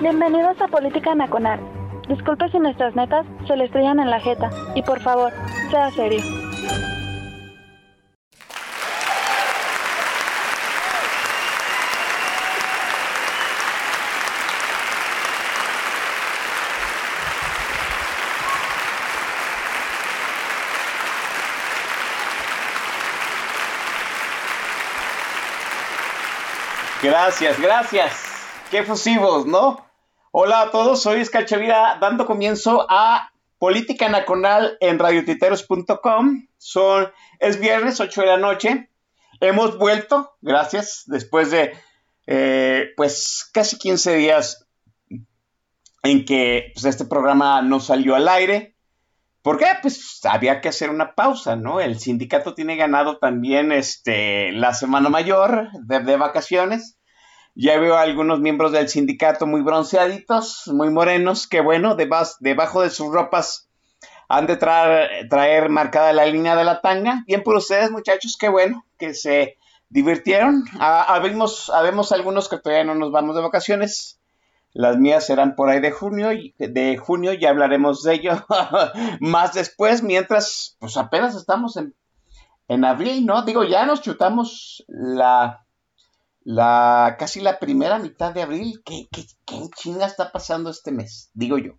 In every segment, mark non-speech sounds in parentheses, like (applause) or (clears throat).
Bienvenidos a Política Nacional. Disculpe si nuestras netas se le estrellan en la jeta. Y por favor, sea serio. Gracias, gracias. Qué fusivos, ¿no? Hola a todos, soy Escachavira dando comienzo a Política Nacional en radiotiteros.com. Son, es viernes, 8 de la noche. Hemos vuelto, gracias, después de eh, pues casi 15 días en que pues, este programa no salió al aire. ¿Por qué? Pues había que hacer una pausa, ¿no? El sindicato tiene ganado también este, la semana mayor de vacaciones. Ya veo a algunos miembros del sindicato muy bronceaditos, muy morenos, que bueno, debajo de sus ropas han de traer, traer marcada la línea de la tanga. Bien por ustedes, muchachos, qué bueno que se divirtieron. Ah, habemos, algunos que todavía no nos vamos de vacaciones. Las mías serán por ahí de junio, de junio ya hablaremos de ello (laughs) más después, mientras pues apenas estamos en, en abril, ¿no? Digo, ya nos chutamos la, la casi la primera mitad de abril. ¿Qué, qué, qué chinga está pasando este mes? Digo yo.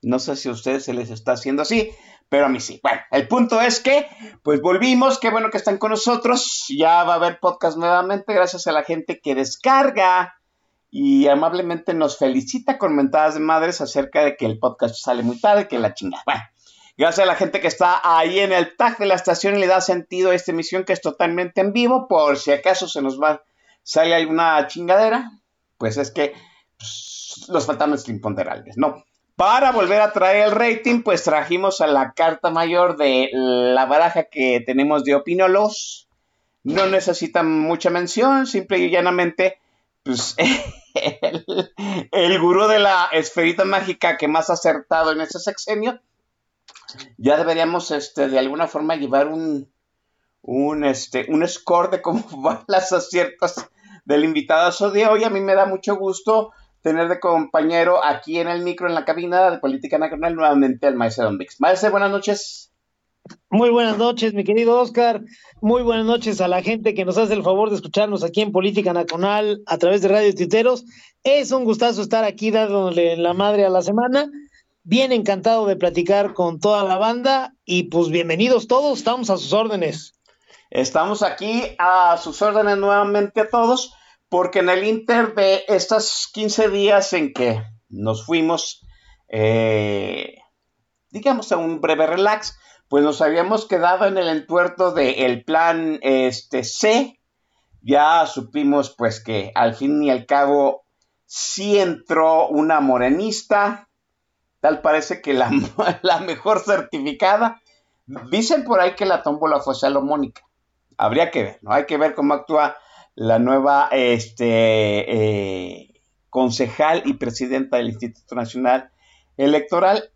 No sé si a ustedes se les está haciendo así, pero a mí sí. Bueno, el punto es que, pues volvimos, qué bueno que están con nosotros. Ya va a haber podcast nuevamente, gracias a la gente que descarga y amablemente nos felicita con mentadas de madres acerca de que el podcast sale muy tarde, que la chingada. Bueno, gracias a la gente que está ahí en el tag de la estación y le da sentido a esta emisión que es totalmente en vivo, por si acaso se nos va, sale alguna chingadera, pues es que pues, los fantasmas imponderables, ¿no? Para volver a traer el rating, pues trajimos a la carta mayor de la baraja que tenemos de opinólogos. No necesitan mucha mención, simple y llanamente pues, (laughs) el, gurú de la esferita mágica que más ha acertado en este sexenio, ya deberíamos este, de alguna forma llevar un, un, este, un score de cómo (laughs) van las aciertas del invitado de hoy. A mí me da mucho gusto tener de compañero aquí en el micro, en la cabina de Política Nacional, nuevamente al maestro Don Vix. Maestro, buenas noches. Muy buenas noches, mi querido Oscar. Muy buenas noches a la gente que nos hace el favor de escucharnos aquí en Política Nacional a través de Radio Titeros. Es un gustazo estar aquí dándole la madre a la semana. Bien encantado de platicar con toda la banda y pues bienvenidos todos, estamos a sus órdenes. Estamos aquí a sus órdenes nuevamente a todos porque en el inter de estos 15 días en que nos fuimos, eh, digamos, a un breve relax, pues nos habíamos quedado en el entuerto del plan este, C. Ya supimos pues que al fin y al cabo sí entró una morenista. Tal parece que la, (laughs) la mejor certificada. Dicen por ahí que la tómbola fue salomónica. Habría que ver, ¿no? Hay que ver cómo actúa la nueva este, eh, concejal y presidenta del Instituto Nacional Electoral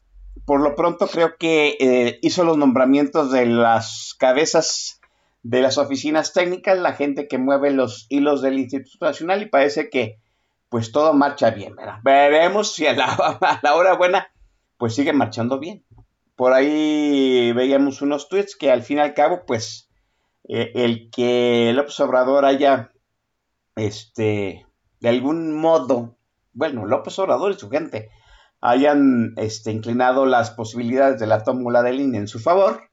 por lo pronto creo que eh, hizo los nombramientos de las cabezas de las oficinas técnicas, la gente que mueve los hilos del Instituto Nacional y parece que pues todo marcha bien, ¿verdad? Veremos si a la, (laughs) a la hora buena pues sigue marchando bien. Por ahí veíamos unos tweets que al fin y al cabo pues eh, el que el observador haya este de algún modo, bueno, López Obrador y su gente hayan este, inclinado las posibilidades de la tómbola de línea en su favor,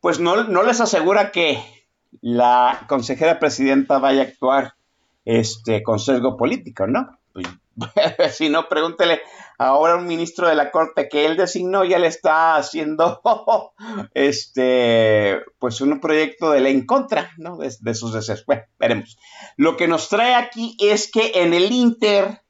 pues no, no, les asegura que la consejera presidenta vaya a actuar este, con sesgo político, ¿no? (laughs) Pues si no, pregúntele ahora un ministro de la Corte que él designó, ya le está haciendo (laughs) este, pues un proyecto de ley en contra ¿no? de, sus deseos. Bueno, veremos. Lo que nos trae aquí es que en el Inter,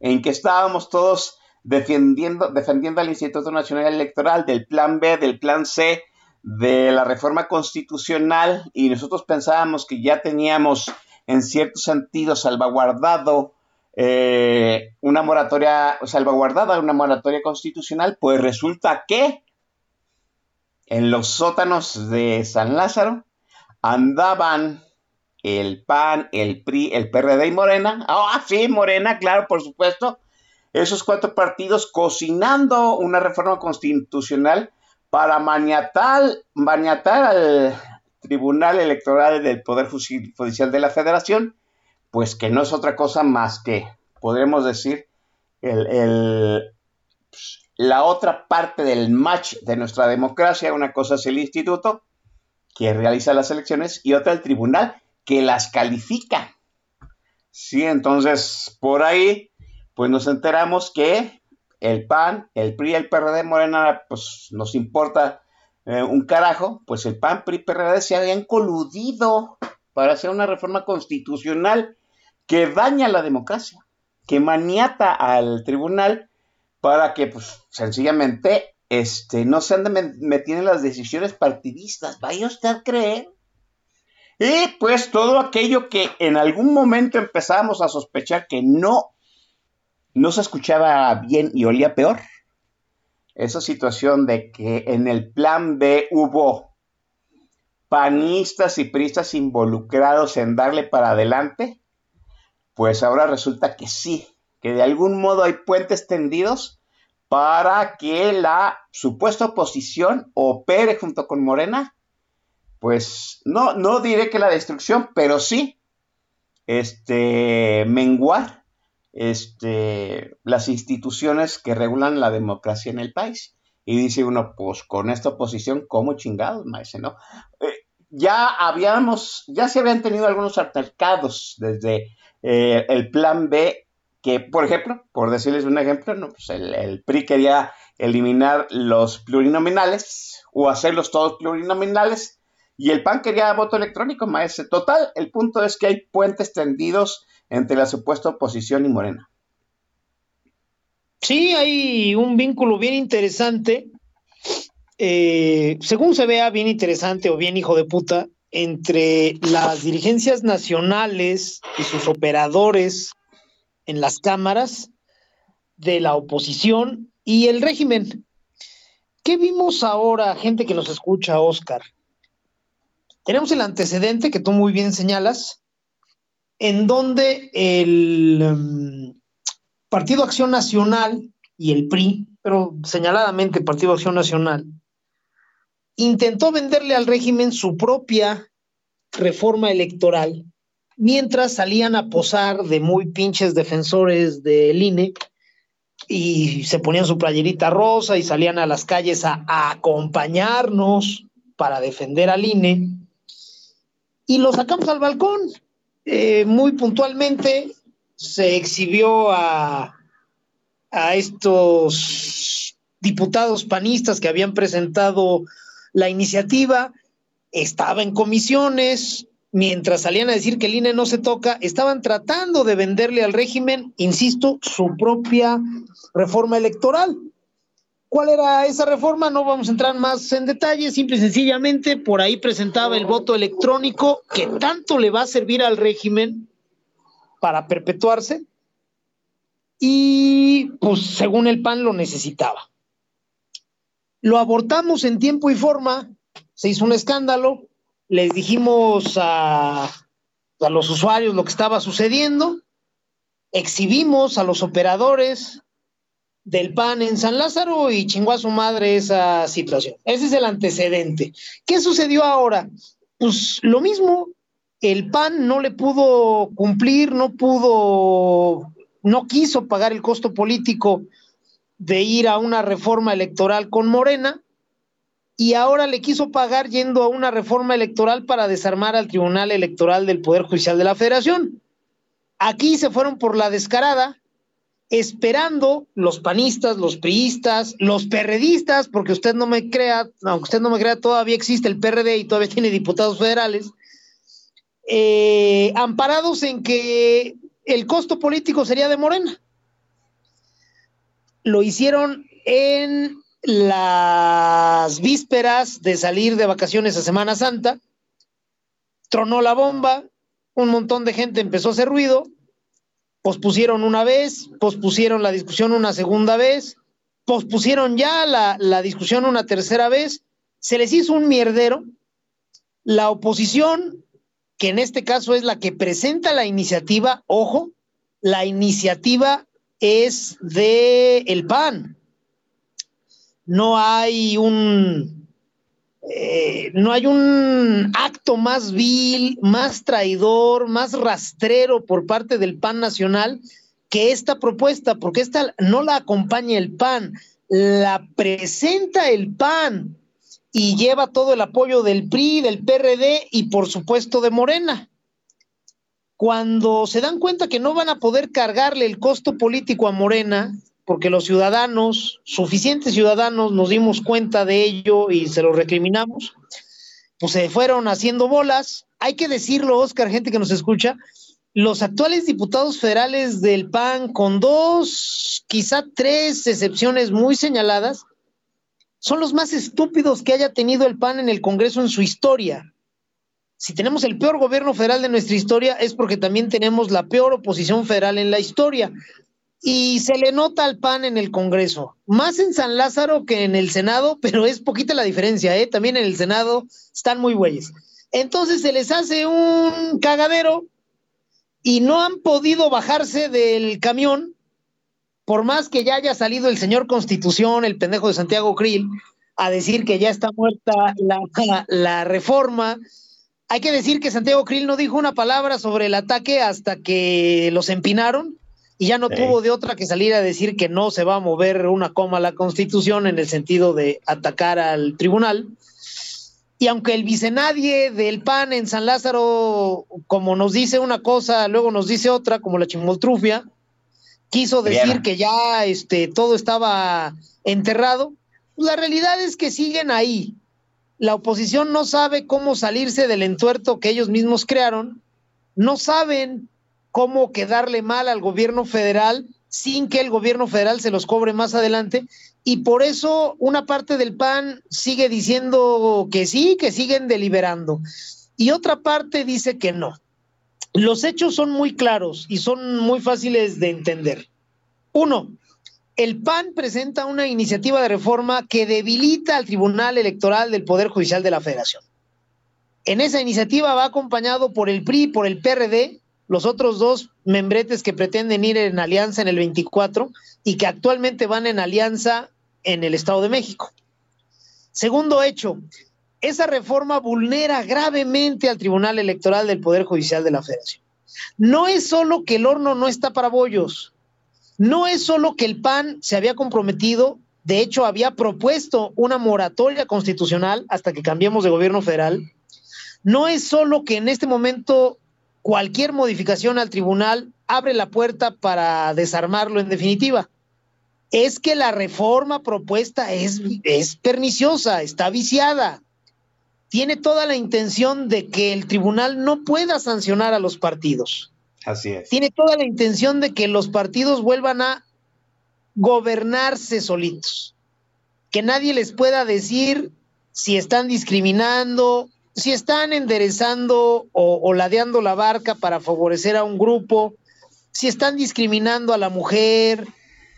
en que estábamos todos defendiendo, defendiendo al Instituto Nacional Electoral del Plan B, del Plan C, de la reforma constitucional, y nosotros pensábamos que ya teníamos en cierto sentido salvaguardado eh, una moratoria salvaguardada, una moratoria constitucional, pues resulta que en los sótanos de San Lázaro andaban el PAN, el PRI, el PRD y Morena. Ah, sí, Morena, claro, por supuesto. Esos cuatro partidos cocinando una reforma constitucional para maniatar, maniatar al Tribunal Electoral del Poder Judicial de la Federación pues que no es otra cosa más que, podremos decir, el, la otra parte del match de nuestra democracia. Una cosa es el instituto que realiza las elecciones y otra el tribunal que las califica. Sí, entonces por ahí, pues nos enteramos que el PAN, el PRI, el PRD, Morena, pues nos importa eh, un carajo, pues el PAN, PRI, PRD se habían coludido para hacer una reforma constitucional que daña la democracia, que maniata al tribunal para que, pues, sencillamente, este, no se anden metiendo en las decisiones partidistas. Vaya usted a creer. Y pues todo aquello que en algún momento empezamos a sospechar que no, no se escuchaba bien y olía peor. Esa situación de que en el plan B hubo panistas y priistas involucrados en darle para adelante, pues ahora resulta que sí, que de algún modo hay puentes tendidos para que la supuesta oposición opere junto con Morena. Pues no, no diré que la destrucción, pero sí este, menguar este, las instituciones que regulan la democracia en el país. Y dice uno, pues con esta oposición, ¿cómo chingados, maese, no? Eh, ya habíamos, ya se habían tenido algunos altercados desde eh, el plan B, que por ejemplo, por decirles un ejemplo, pues el, PRI quería eliminar los plurinominales o hacerlos todos plurinominales y el PAN quería voto electrónico, maestro. Total, el punto es que hay puentes tendidos entre la supuesta oposición y Morena. Sí, hay un vínculo bien interesante. Eh, según se vea bien interesante o bien hijo de puta, entre las dirigencias nacionales y sus operadores en las cámaras de la oposición y el régimen. ¿Qué vimos ahora, gente que nos escucha, Oscar? Tenemos el antecedente que tú muy bien señalas, en donde el um, Partido Acción Nacional y el PRI, pero señaladamente Partido Acción Nacional, intentó venderle al régimen su propia reforma electoral, mientras salían a posar de muy pinches defensores del INE y se ponían su playerita rosa y salían a las calles a, acompañarnos para defender al INE. Y lo sacamos al balcón. Eh, muy puntualmente se exhibió a, a estos diputados panistas que habían presentado la iniciativa estaba en comisiones, mientras salían a decir que el INE no se toca, estaban tratando de venderle al régimen, insisto, su propia reforma electoral. ¿Cuál era esa reforma? No vamos a entrar más en detalle, simple y sencillamente por ahí presentaba el voto electrónico que tanto le va a servir al régimen para perpetuarse y pues según el PAN lo necesitaba. Lo abortamos en tiempo y forma, se hizo un escándalo, les dijimos a, a los usuarios lo que estaba sucediendo, exhibimos a los operadores del PAN en San Lázaro y chingó a su madre esa situación. Ese es el antecedente. ¿Qué sucedió ahora? Pues lo mismo, el PAN no le pudo cumplir, no pudo, no quiso pagar el costo político de ir a una reforma electoral con Morena y ahora le quiso pagar yendo a una reforma electoral para desarmar al Tribunal Electoral del Poder Judicial de la Federación. Aquí se fueron por la descarada esperando los panistas, los priistas, los perredistas, porque usted no me crea, aunque usted no me crea, todavía existe el PRD y todavía tiene diputados federales, eh, amparados en que el costo político sería de Morena. Lo hicieron en las vísperas de salir de vacaciones a Semana Santa, tronó la bomba, un montón de gente empezó a hacer ruido, pospusieron una vez, pospusieron la discusión una segunda vez, pospusieron ya la, la discusión una tercera vez, se les hizo un mierdero, la oposición, que en este caso es la que presenta la iniciativa, ojo, la iniciativa es de el PAN. No hay un eh, no hay un acto más vil, más traidor, más rastrero por parte del PAN nacional que esta propuesta, porque esta no la acompaña el PAN, la presenta el PAN y lleva todo el apoyo del PRI, del PRD y por supuesto de Morena. Cuando se dan cuenta que no van a poder cargarle el costo político a Morena, porque los ciudadanos, suficientes ciudadanos, nos dimos cuenta de ello y se lo recriminamos, pues se fueron haciendo bolas. Hay que decirlo, Oscar, gente que nos escucha, los actuales diputados federales del PAN, con dos, quizá tres excepciones muy señaladas, son los más estúpidos que haya tenido el PAN en el Congreso en su historia. Si tenemos el peor gobierno federal de nuestra historia es porque también tenemos la peor oposición federal en la historia y se le nota al PAN en el Congreso, más en San Lázaro que en el Senado, (laughs) pero es poquita la diferencia, ¿eh? También en el Senado están muy güeyes. Entonces se les hace un cagadero y no han podido bajarse del camión, por más que ya haya salido el señor Constitución, el pendejo de Santiago Krill, a decir que ya está muerta la, (laughs) la reforma. Hay que decir que Santiago Krill no dijo una palabra sobre el ataque hasta que los empinaron y ya no tuvo de otra que salir a decir que no se va a mover una coma la constitución en el sentido de atacar al tribunal. Y aunque el vicenadie del PAN en San Lázaro, como nos dice una cosa, luego nos dice otra, como la chimoltrufia, quiso decir que ya este, todo estaba enterrado, pues la realidad es que siguen ahí. La oposición no sabe cómo salirse del entuerto que ellos mismos crearon, no saben cómo quedarle mal al gobierno federal sin que el gobierno federal se los cobre más adelante. Y por eso una parte del PAN sigue diciendo que sí, que siguen deliberando. Y otra parte dice que no. Los hechos son muy claros y son muy fáciles de entender. Uno, el PAN presenta una iniciativa de reforma que debilita al Tribunal Electoral del Poder Judicial de la Federación. En esa iniciativa va acompañado por el PRI y por el PRD, los otros dos membretes que pretenden ir en alianza en el 24 y que actualmente van en alianza en el Estado de México. Segundo hecho, esa reforma vulnera gravemente al Tribunal Electoral del Poder Judicial de la Federación. No es solo que el horno no está para bollos, no es solo que el PAN se había comprometido, de hecho había propuesto una moratoria constitucional hasta que cambiemos de gobierno federal, no es solo que en este momento cualquier modificación al tribunal abre la puerta para desarmarlo en definitiva. Es que la reforma propuesta es, perniciosa, está viciada. Tiene toda la intención de que el tribunal no pueda sancionar a los partidos. Así es. Tiene toda la intención de que los partidos vuelvan a gobernarse solitos. Que nadie les pueda decir si están discriminando si están enderezando o, ladeando la barca para favorecer a un grupo, si están discriminando a la mujer,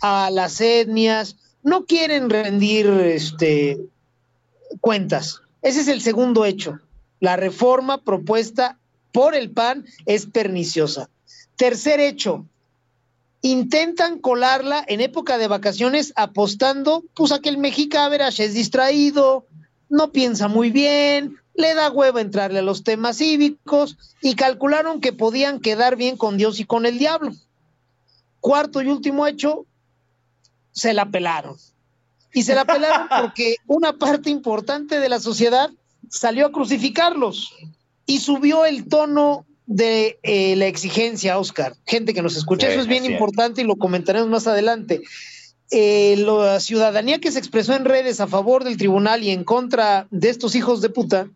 a las etnias, no quieren rendir este, cuentas. Ese es el segundo hecho. La reforma propuesta por el PAN es perniciosa. Tercer hecho, intentan colarla en época de vacaciones apostando pues a que el mexica es distraído, no piensa muy bien, le da huevo entrarle a los temas cívicos y calcularon que podían quedar bien con Dios y con el diablo. Cuarto y último hecho, se la pelaron. Y se la pelaron (laughs) porque una parte importante de la sociedad salió a crucificarlos y subió el tono de eh, la exigencia, Oscar. Gente que nos escucha, Sí, eso es bien importante y lo comentaremos más adelante. Eh, la ciudadanía que se expresó en redes a favor del tribunal y en contra de estos hijos de puta,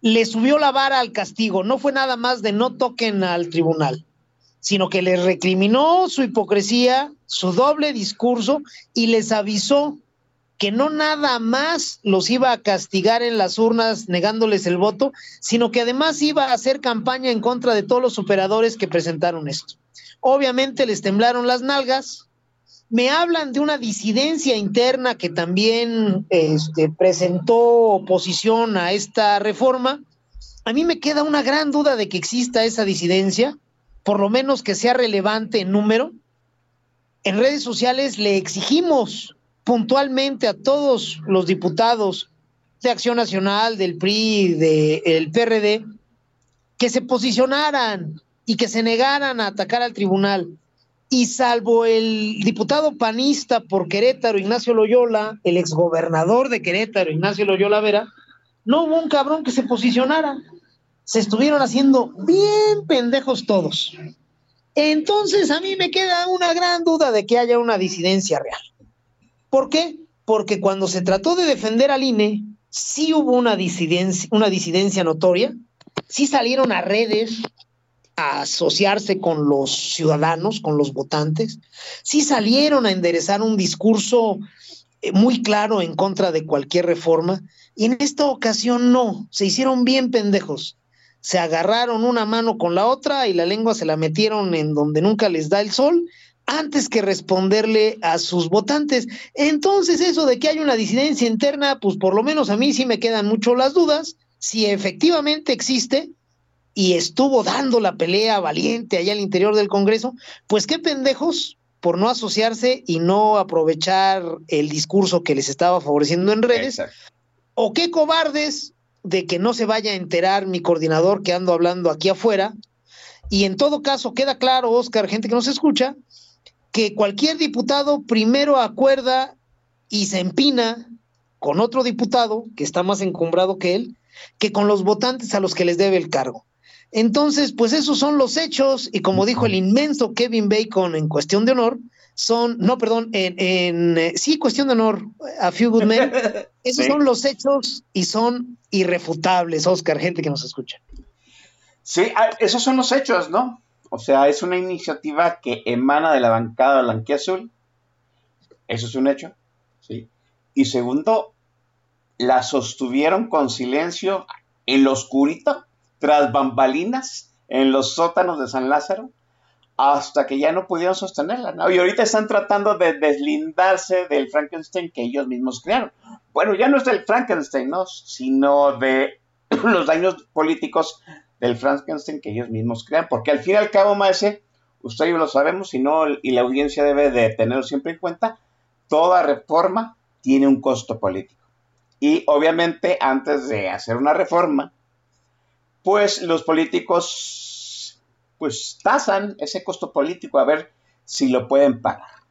le subió la vara al castigo. No fue nada más de no toquen al tribunal, sino que les recriminó su hipocresía, su doble discurso y les avisó que no nada más los iba a castigar en las urnas negándoles el voto, sino que además iba a hacer campaña en contra de todos los operadores que presentaron esto. Obviamente les temblaron las nalgas. Me hablan de una disidencia interna que también este, presentó oposición a esta reforma. A mí me queda una gran duda de que exista esa disidencia, por lo menos que sea relevante en número. En redes sociales le exigimos puntualmente a todos los diputados de Acción Nacional, del PRI, del PRD, que se posicionaran y que se negaran a atacar al tribunal. Y salvo el diputado panista por Querétaro, Ignacio Loyola, el exgobernador de Querétaro, Ignacio Loyola Vera, no hubo un cabrón que se posicionara. Se estuvieron haciendo bien pendejos todos. Entonces a mí me queda una gran duda de que haya una disidencia real. ¿Por qué? Porque cuando se trató de defender al INE, sí hubo una disidencia, una disidencia notoria, sí salieron a redes a asociarse con los ciudadanos, con los votantes, sí salieron a enderezar un discurso eh, muy claro en contra de cualquier reforma, y en esta ocasión no, se hicieron bien pendejos. Se agarraron una mano con la otra y la lengua se la metieron en donde nunca les da el sol antes que responderle a sus votantes. Entonces, eso de que hay una disidencia interna, pues por lo menos a mí sí me quedan mucho las dudas. Si efectivamente existe y estuvo dando la pelea valiente allá al interior del Congreso, pues qué pendejos por no asociarse y no aprovechar el discurso que les estaba favoreciendo en redes, Exacto. o qué cobardes de que no se vaya a enterar mi coordinador que ando hablando aquí afuera. Y en todo caso, queda claro, Oscar, gente que nos escucha, que cualquier diputado primero acuerda y se empina con otro diputado que está más encumbrado que él, que con los votantes a los que les debe el cargo. Entonces, pues esos son los hechos y como dijo el inmenso Kevin Bacon en cuestión de honor, son, no, perdón, en, en eh, sí, cuestión de honor, a few good men, (laughs) esos Sí. son los hechos y son irrefutables, Oscar, gente que nos escucha. Sí, ah, esos son los hechos, ¿no? O sea, es una iniciativa que emana de la bancada blanquiazul. Eso es un hecho, ¿sí? Y segundo, la sostuvieron con silencio en lo oscurito, tras bambalinas, en los sótanos de San Lázaro, hasta que ya no pudieron sostenerla, ¿no? Y ahorita están tratando de deslindarse del Frankenstein que ellos mismos crearon. Bueno, ya no es del Frankenstein, ¿no? Sino de (clears throat) los daños políticos del Frankenstein que ellos mismos crean, porque al fin y al cabo, Maese, usted lo sabemos, y, no, y la audiencia debe de tenerlo siempre en cuenta, toda reforma tiene un costo político. Y obviamente antes de hacer una reforma, pues los políticos pues tasan ese costo político a ver si lo pueden pagar.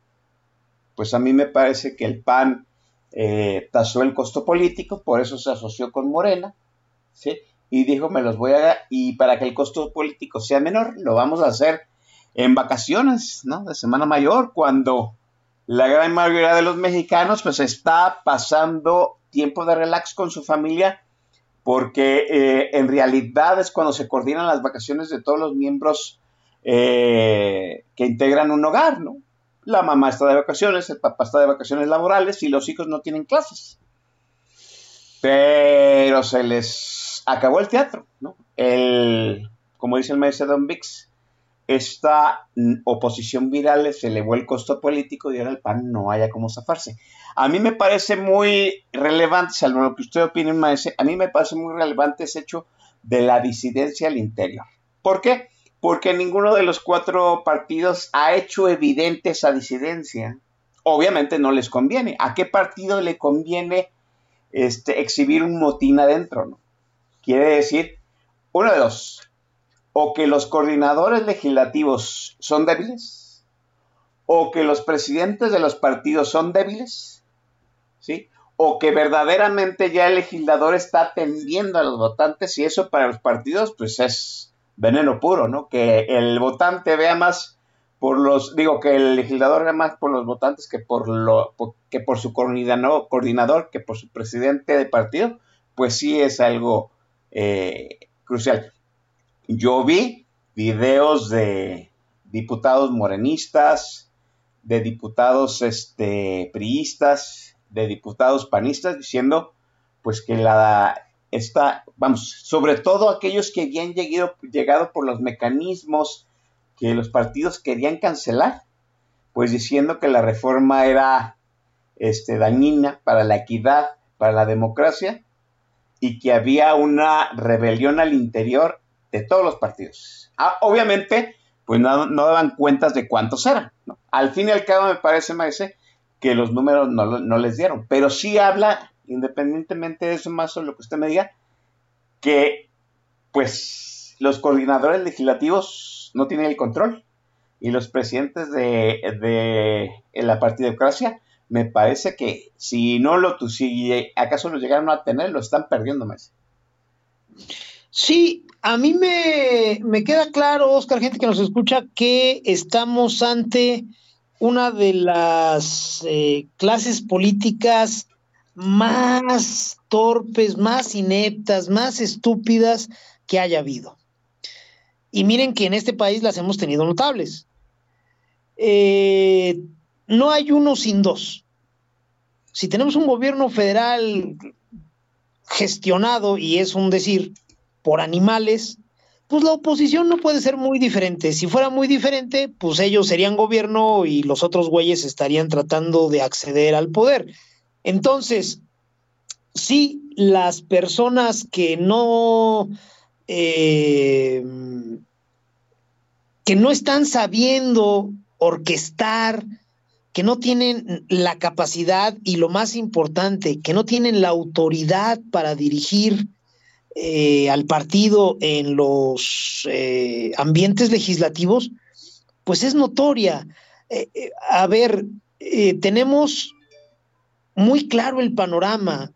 Pues a mí me parece que el PAN eh, tasó el costo político, por eso se asoció con Morena, ¿sí? Y dijo, me los voy a... Y para que el costo político sea menor, lo vamos a hacer en vacaciones, ¿no? De Semana Mayor, cuando la gran mayoría de los mexicanos pues está pasando tiempo de relax con su familia, porque eh, en realidad es cuando se coordinan las vacaciones de todos los miembros eh, que integran un hogar, ¿no? La mamá está de vacaciones, el papá está de vacaciones laborales y los hijos no tienen clases. Pero se les acabó el teatro, ¿no? El, como dice el maestro Don Vix, esta oposición viral se elevó el costo político y ahora el PAN no haya cómo zafarse. A mí me parece muy relevante, salvo lo que usted opine, maestro, a mí me parece muy relevante ese hecho de la disidencia al interior. ¿Por qué? Porque ninguno de los cuatro partidos ha hecho evidente esa disidencia. Obviamente no les conviene. ¿A qué partido le conviene este, exhibir un motín adentro? ¿no? Quiere decir, uno de dos, o que los coordinadores legislativos son débiles, o que los presidentes de los partidos son débiles, ¿sí? o que verdaderamente ya el legislador está atendiendo a los votantes y eso para los partidos pues es veneno puro, ¿no? Que el votante vea más por los, digo, que el legislador vea más por los votantes que por, lo, que por su coordinador, coordinador, que por su presidente de partido, pues sí es algo crucial. Yo vi videos de diputados morenistas, de diputados este, priistas, de diputados panistas diciendo pues que la esta, vamos, sobre todo aquellos que habían llegado, llegado por los mecanismos que los partidos querían cancelar, pues diciendo que la reforma era este, dañina para la equidad, para la democracia, y que había una rebelión al interior de todos los partidos. Ah, obviamente, pues no, daban cuentas de cuántos eran. Al fin y al cabo, me parece, Maese, que los números no, no, les dieron, pero sí habla, independientemente de eso, más o lo que usted me diga, que pues los coordinadores legislativos no tienen el control y los presidentes de, de la partidocracia me parece que si no lo, si acaso lo llegaron a tener, lo están perdiendo más. Sí, a mí me, me, queda claro, Oscar, gente que nos escucha, que estamos ante una de las eh, clases políticas más torpes, más ineptas, más estúpidas que haya habido. Y miren que en este país las hemos tenido notables. Eh, no hay uno sin dos. Si tenemos un gobierno federal gestionado, y es un decir, por animales, pues la oposición no puede ser muy diferente. Si fuera muy diferente, pues ellos serían gobierno y los otros güeyes estarían tratando de acceder al poder. Entonces, sí, las personas que no, eh, que no están sabiendo orquestar, que no tienen la capacidad y lo más importante, que no tienen la autoridad para dirigir eh, al partido en los eh, ambientes legislativos, pues es notoria. Eh, a ver, tenemos muy claro el panorama.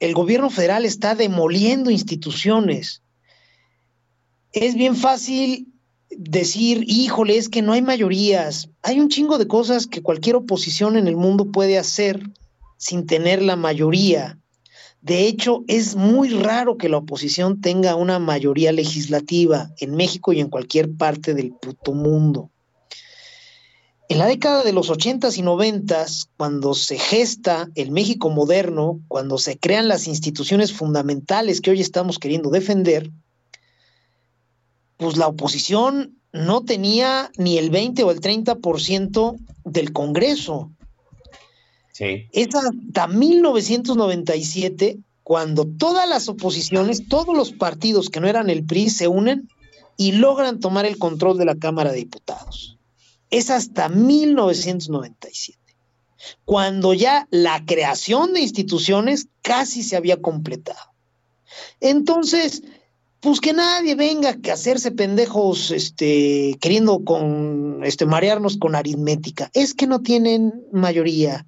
El gobierno federal está demoliendo instituciones. Es bien fácil decir, híjole, es que no hay mayorías. Hay un chingo de cosas que cualquier oposición en el mundo puede hacer sin tener la mayoría. De hecho, es muy raro que la oposición tenga una mayoría legislativa en México y en cualquier parte del puto mundo. En la década de los 80 y 90 cuando se gesta el México moderno, cuando se crean las instituciones fundamentales que hoy estamos queriendo defender, pues la oposición no tenía ni el 20 o el 30% del Congreso. Es hasta 1997 cuando todas las oposiciones, todos los partidos que no eran el PRI se unen y logran tomar el control de la Cámara de Diputados. Es hasta 1997, cuando ya la creación de instituciones casi se había completado. Entonces, pues que nadie venga a hacerse pendejos, este, queriendo con, este, marearnos con aritmética. Es que no tienen mayoría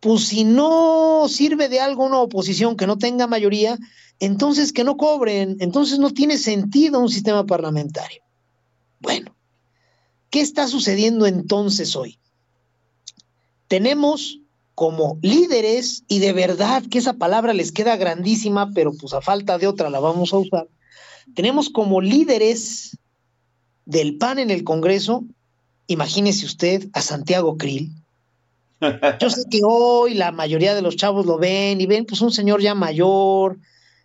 pues si no sirve de algo una oposición que no tenga mayoría, entonces que no cobren, entonces no tiene sentido un sistema parlamentario. Bueno, ¿qué está sucediendo entonces hoy? Tenemos como líderes, y de verdad que esa palabra les queda grandísima, pero pues a falta de otra la vamos a usar, tenemos como líderes del PAN en el Congreso, imagínese usted a Santiago Krill, yo sé que hoy la mayoría de los chavos lo ven y ven, pues un señor ya mayor,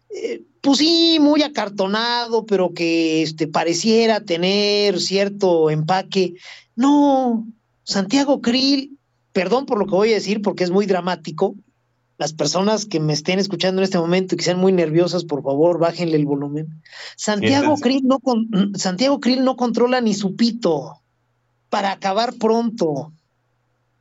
eh, pues sí, muy acartonado, pero que este, pareciera tener cierto empaque. No, Santiago Krill, perdón por lo que voy a decir porque es muy dramático. Las personas que me estén escuchando en este momento y que sean muy nerviosas, por favor, bájenle el volumen. Santiago Krill no, (clears throat) Santiago Krill no controla ni su pito para acabar pronto.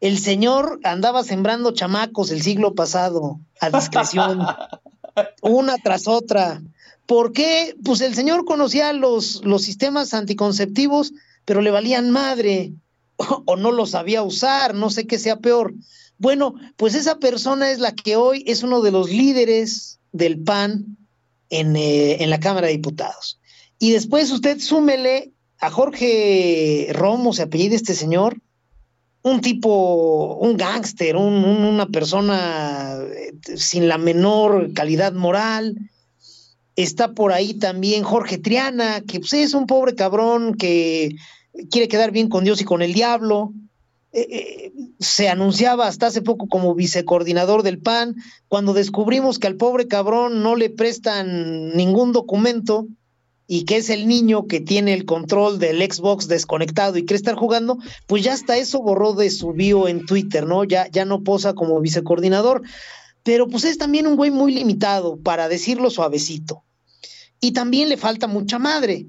El señor andaba sembrando chamacos el siglo pasado a discreción, (laughs) una tras otra. ¿Por qué? Pues el señor conocía los, los sistemas anticonceptivos, pero le valían madre o, no los sabía usar, no sé qué sea peor. Bueno, pues esa persona es la que hoy es uno de los líderes del PAN en, eh, en la Cámara de Diputados. Y después usted súmele a Jorge Romo, se apellida este señor, un tipo, un gángster, una persona eh, sin la menor calidad moral. Está por ahí también Jorge Triana, que pues, es un pobre cabrón que quiere quedar bien con Dios y con el diablo. Eh, eh, se anunciaba hasta hace poco como vicecoordinador del PAN. Cuando descubrimos que al pobre cabrón no le prestan ningún documento, y que es el niño que tiene el control del Xbox desconectado y quiere estar jugando, pues ya hasta eso borró de su bio en Twitter, ¿no? Ya, ya no posa como vicecoordinador. Pero pues es también un güey muy limitado, para decirlo suavecito. Y también le falta mucha madre.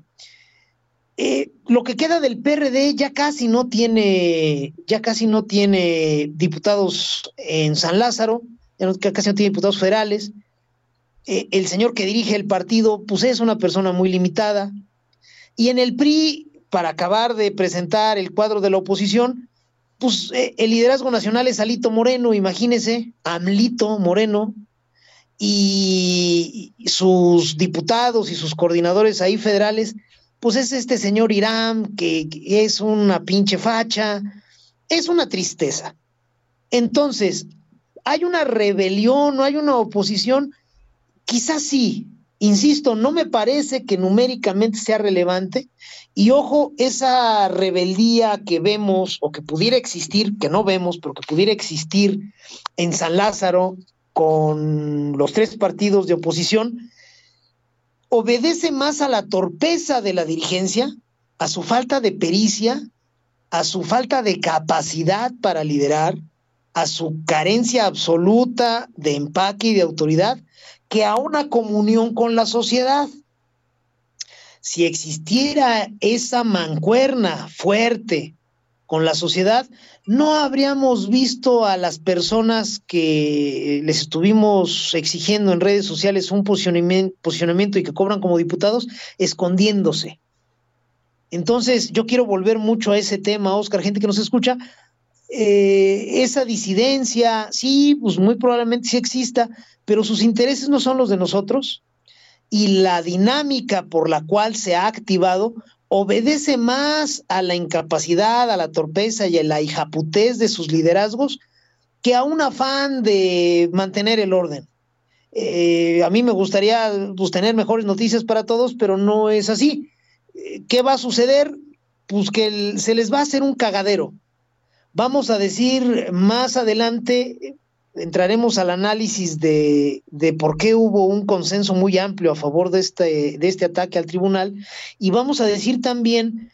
Eh, lo que queda del PRD ya casi no tiene, ya casi no tiene diputados en San Lázaro, ya casi no tiene diputados federales. Eh, el señor que dirige el partido, pues es una persona muy limitada. Y en el PRI, para acabar de presentar el cuadro de la oposición, pues eh, el liderazgo nacional es Alito Moreno, imagínese, Amlito Moreno, y sus diputados y sus coordinadores ahí federales, pues es este señor Irán, que, es una pinche facha, es una tristeza. Entonces, hay una rebelión, no hay una oposición Quizás sí, insisto, no me parece que numéricamente sea relevante. Y ojo, esa rebeldía que vemos o que pudiera existir, que no vemos, pero que pudiera existir en San Lázaro con los tres partidos de oposición, obedece más a la torpeza de la dirigencia, a su falta de pericia, a su falta de capacidad para liderar, a su carencia absoluta de empaque y de autoridad, que a una comunión con la sociedad. Si existiera esa mancuerna fuerte con la sociedad, no habríamos visto a las personas que les estuvimos exigiendo en redes sociales un posicionamiento, y que cobran como diputados escondiéndose. Entonces, yo quiero volver mucho a ese tema, Oscar, gente que nos escucha. Eh, esa disidencia, sí, pues muy probablemente sí exista, pero sus intereses no son los de nosotros y la dinámica por la cual se ha activado obedece más a la incapacidad, a la torpeza y a la hijaputez de sus liderazgos que a un afán de mantener el orden. Eh, a mí me gustaría pues, tener mejores noticias para todos, pero no es así. Eh, ¿Qué va a suceder? Pues que se les va a hacer un cagadero. Vamos a decir más adelante entraremos al análisis de, por qué hubo un consenso muy amplio a favor de este, de este ataque al tribunal y vamos a decir también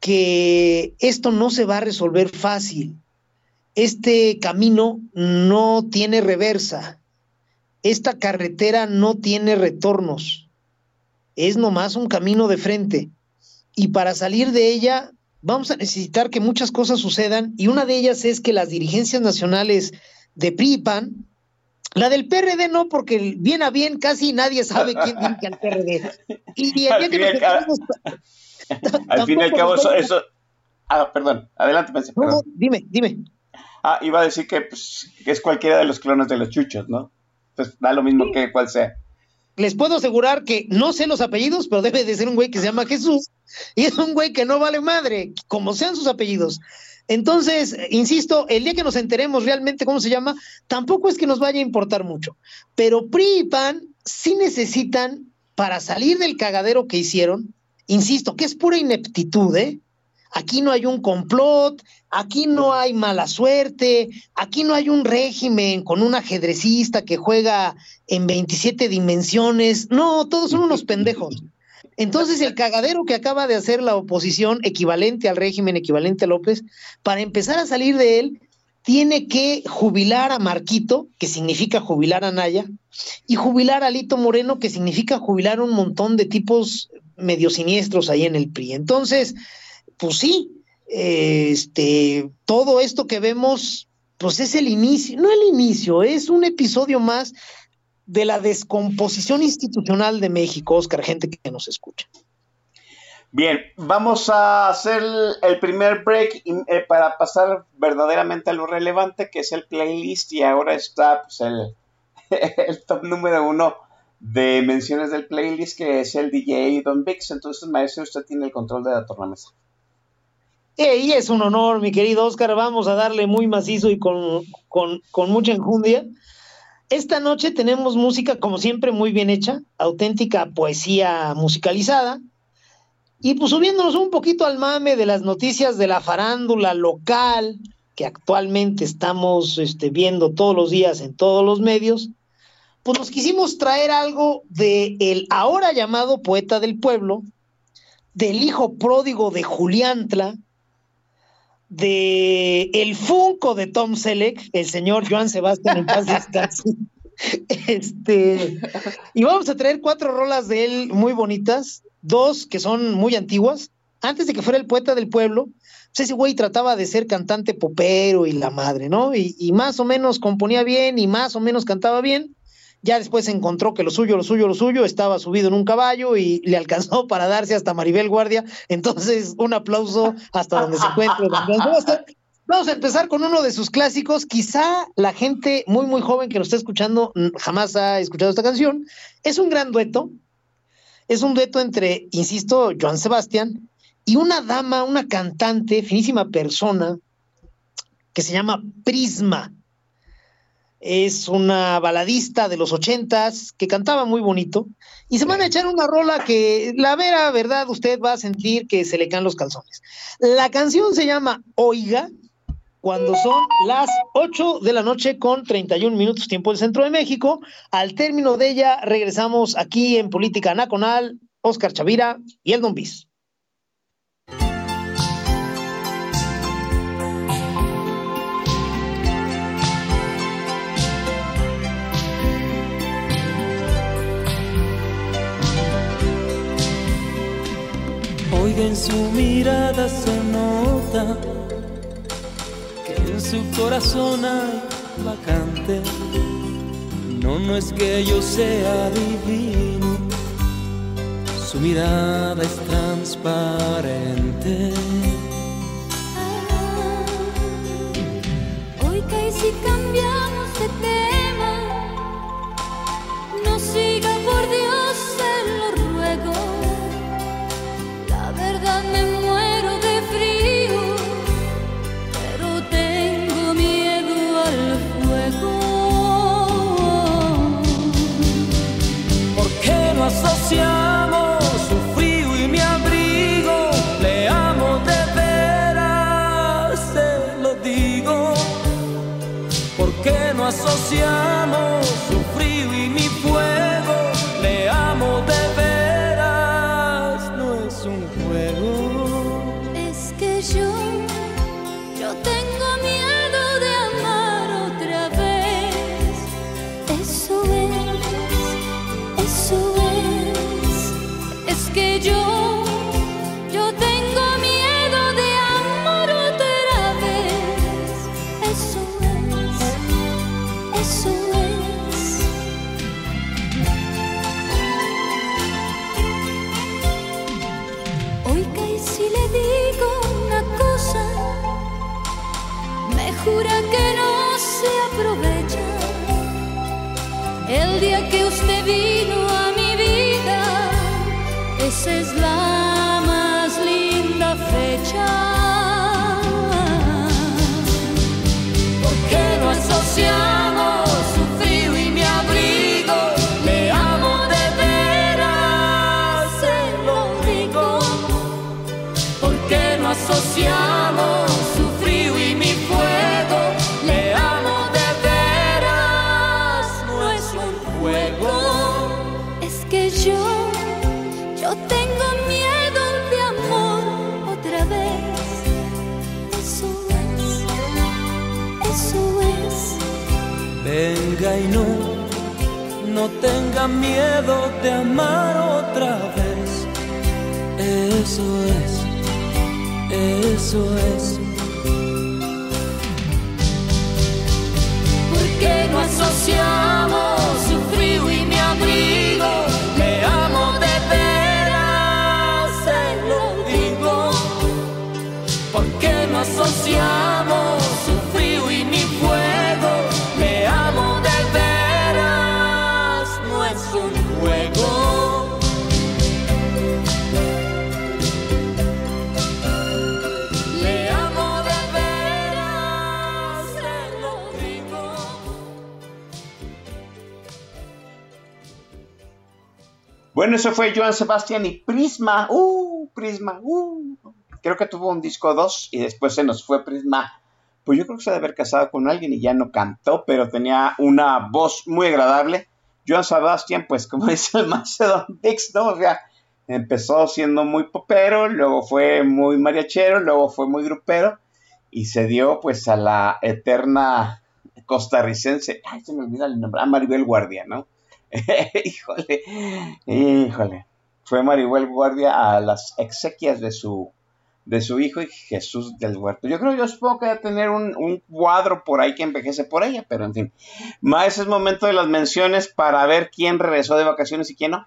que esto no se va a resolver fácil. Este camino no tiene reversa. Esta carretera no tiene retornos. Es nomás un camino de frente. Y para salir de ella vamos a necesitar que muchas cosas sucedan y una de ellas es que las dirigencias nacionales de PRIPAN. La del PRD no, porque bien a bien casi nadie sabe quién dirige al PRD. Y, el día que nos al fin y al cabo, eso, Ah, perdón, adelante, pensé, dime, dime. Ah, iba a decir que, pues, que es cualquiera de los clones de los chuchos, ¿no? Pues da lo mismo que cual sea. Les puedo asegurar que no sé los apellidos, pero debe de ser un güey que se llama Jesús y es un güey que no vale madre, como sean sus apellidos. Entonces, insisto, el día que nos enteremos realmente cómo se llama, tampoco es que nos vaya a importar mucho. Pero PRI y PAN sí necesitan, para salir del cagadero que hicieron, insisto, que es pura ineptitud, ¿eh? Aquí no hay un complot, aquí no hay mala suerte, aquí no hay un régimen con un ajedrecista que juega en 27 dimensiones. No, todos son unos pendejos. (laughs) Entonces, el cagadero que acaba de hacer la oposición, equivalente al régimen, equivalente a López, para empezar a salir de él, tiene que jubilar a Marquito, que significa jubilar a Naya, y jubilar a Lito Moreno, que significa jubilar un montón de tipos medio siniestros ahí en el PRI. Entonces, pues sí, este, todo esto que vemos, pues es el inicio, no el inicio, es un episodio más de la descomposición institucional de México, Oscar, gente que nos escucha. Bien, vamos a hacer el primer break eh, para pasar verdaderamente a lo relevante, que es el playlist, y ahora está pues, el, (laughs) el top número uno de menciones del playlist, que es el DJ Don Vix. Entonces, maestro, usted tiene el control de la tornamesa. Y es un honor, mi querido Oscar. Vamos a darle muy macizo y con, con, con mucha enjundia. Esta noche tenemos música, como siempre, muy bien hecha, auténtica poesía musicalizada. Y pues subiéndonos un poquito al mame de las noticias de la farándula local, que actualmente estamos este, viendo todos los días en todos los medios, pues nos quisimos traer algo de el ahora llamado poeta del pueblo, del hijo pródigo de Juliantla, de el Funko de Tom Selleck, el señor Joan Sebastián en paz (laughs) Este, y vamos a traer cuatro rolas de él muy bonitas, dos que son muy antiguas. Antes de que fuera el poeta del pueblo, pues ese güey trataba de ser cantante popero y la madre, ¿no? Y más o menos componía bien y más o menos cantaba bien. Ya después encontró que lo suyo, lo suyo, lo suyo, estaba subido en un caballo y le alcanzó (laughs) para darse hasta Maribel Guardia. Entonces, un aplauso hasta donde se encuentre. Vamos a empezar con uno de sus clásicos. Quizá la gente muy, muy joven que lo está escuchando jamás ha escuchado esta canción. Es un gran dueto. Es un dueto entre, insisto, Joan Sebastián y una dama, una cantante, finísima persona, que se llama Prisma es una baladista de los ochentas que cantaba muy bonito y se van a echar una rola que la vera verdad usted va a sentir que se le caen los calzones. La canción se llama Oiga cuando son las 8 de la noche con 31 minutos tiempo del centro de México. Al término de ella regresamos aquí en Política Nacional, Oscar Chavira y el Don Bis. En su mirada se nota que en su corazón hay vacante. No, no es que yo sea divino, su mirada es transparente. Ah, oiga, y si cambiamos de tema, no siga por Dios, tenga miedo de amar otra vez. Eso es, eso es. ¿Por qué no asociamos su frío y mi abrigo? Le amo de veras, se lo digo. ¿Por qué no asociamos? Bueno, eso fue Joan Sebastián y Prisma. Uh, Prisma. Uh. Creo que tuvo un disco 2 y después se nos fue Prisma. Pues yo creo que se debe haber casado con alguien y ya no cantó, pero tenía una voz muy agradable. Joan Sebastián, pues como (laughs) dice el Macedon Dix, ¿no? O sea, empezó siendo muy popero, luego fue muy mariachero, luego fue muy grupero y se dio pues a la eterna costarricense. Ay, se me olvida el nombre. Ah, Maribel Guardia, ¿no? (laughs) híjole, híjole. Fue Maribel Guardia a las exequias de su, de su hijo y Jesús del Huerto. Yo creo, yo supongo que debe tener un, un cuadro por ahí que envejece por ella, pero en fin. Más es momento de las menciones para ver quién regresó de vacaciones y quién no.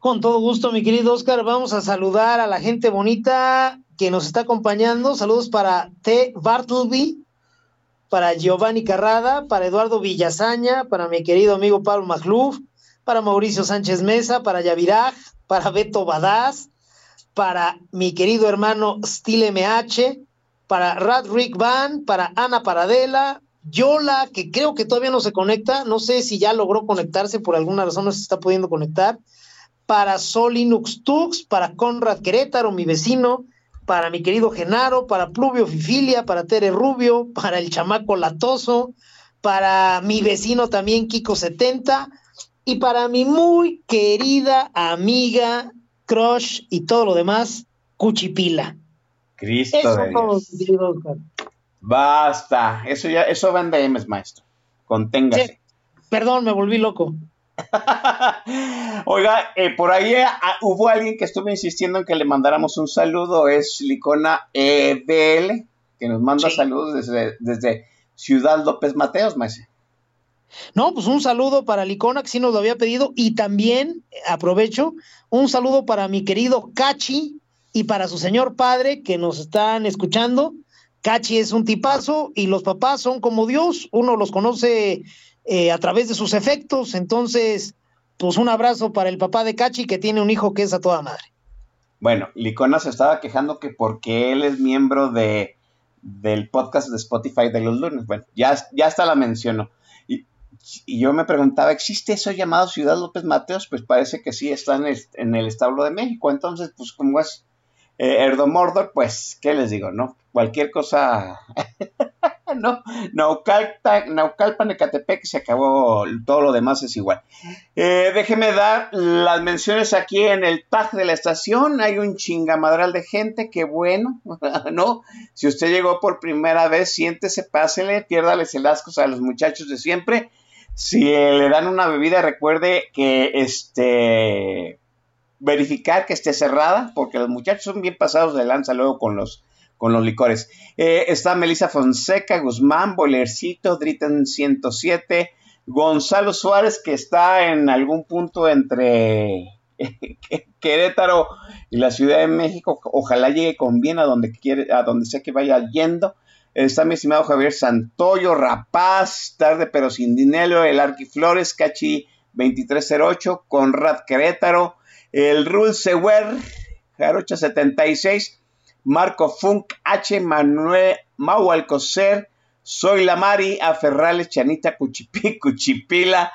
Con todo gusto, mi querido Oscar, vamos a saludar a la gente bonita que nos está acompañando. Saludos para T. Bartleby, para Giovanni Carrada, para Eduardo Villazaña, para mi querido amigo Pablo Magluf, para Mauricio Sánchez Mesa, para Yaviraj, para Beto Badaz, para mi querido hermano Stile MH, para Radrick Van, para Ana Paradela, Yola, que creo que todavía no se conecta, no sé si ya logró conectarse, por alguna razón no se está pudiendo conectar, para Solinux Tux, para Conrad Querétaro, mi vecino, para mi querido Genaro, para Pluvio Fifilia, para Tere Rubio, para el chamaco Latoso, para mi vecino también Kiko 70 y para mi muy querida amiga, crush y todo lo demás, Cuchipila. Cristo Eso de Dios. querido. Basta, eso ya, eso va en DMs, maestro. Conténgase. Sí. Perdón, me volví loco. (laughs) Oiga, eh, por ahí eh, ah, hubo alguien que estuvo insistiendo en que le mandáramos un saludo, es Licona EBL, que nos manda Sí. saludos desde, desde Ciudad López Mateos, maestro. No, pues un saludo para Licona, que sí nos lo había pedido, y también eh, aprovecho, un saludo para mi querido Cachi y para su señor padre que nos están escuchando. Cachi es un tipazo y los papás son como Dios, uno los conoce eh, a través de sus efectos, entonces, pues un abrazo para el papá de Cachi que tiene un hijo que es a toda madre. Bueno, Licona se estaba quejando que porque él es miembro de, del podcast de Spotify de los lunes. Bueno, ya, ya hasta la mencionó. Y, y yo me preguntaba, ¿existe eso llamado Ciudad López Mateos? Pues parece que sí, está en el, establo de México. Entonces, pues como es eh, Erdomordor, pues, ¿qué les digo, no? Cualquier cosa... (laughs) (laughs) no, Naucalpan, Naucalpan, Ecatepec, se acabó, todo lo demás es igual. Eh, déjeme dar las menciones aquí en el tag de la estación. Hay un chingamadral de gente, qué bueno, (laughs) ¿no? Si usted llegó por primera vez, siéntese, pásele, piérdales el asco a los muchachos de siempre. Si le dan una bebida, recuerde que este verificar que esté cerrada, porque los muchachos son bien pasados de lanza luego con los con los licores. Eh, está Melissa Fonseca, Guzmán, Bolercito, Dritten 107, Gonzalo Suárez, que está en algún punto entre (laughs) Querétaro y la Ciudad de México. Ojalá llegue con bien a donde quiere, a donde sea que vaya yendo. Está mi estimado Javier Santoyo, Rapaz, Tarde pero sin dinero, el Arqui Flores, Cachi 2308, Conrad Querétaro, el Rul Sewer, Jarocha 76, Marco Funk, H. Manuel Mau Alcocer, Soy la Mari, Aferrales, Chanita Cuchipi, (laughs) Cuchipila,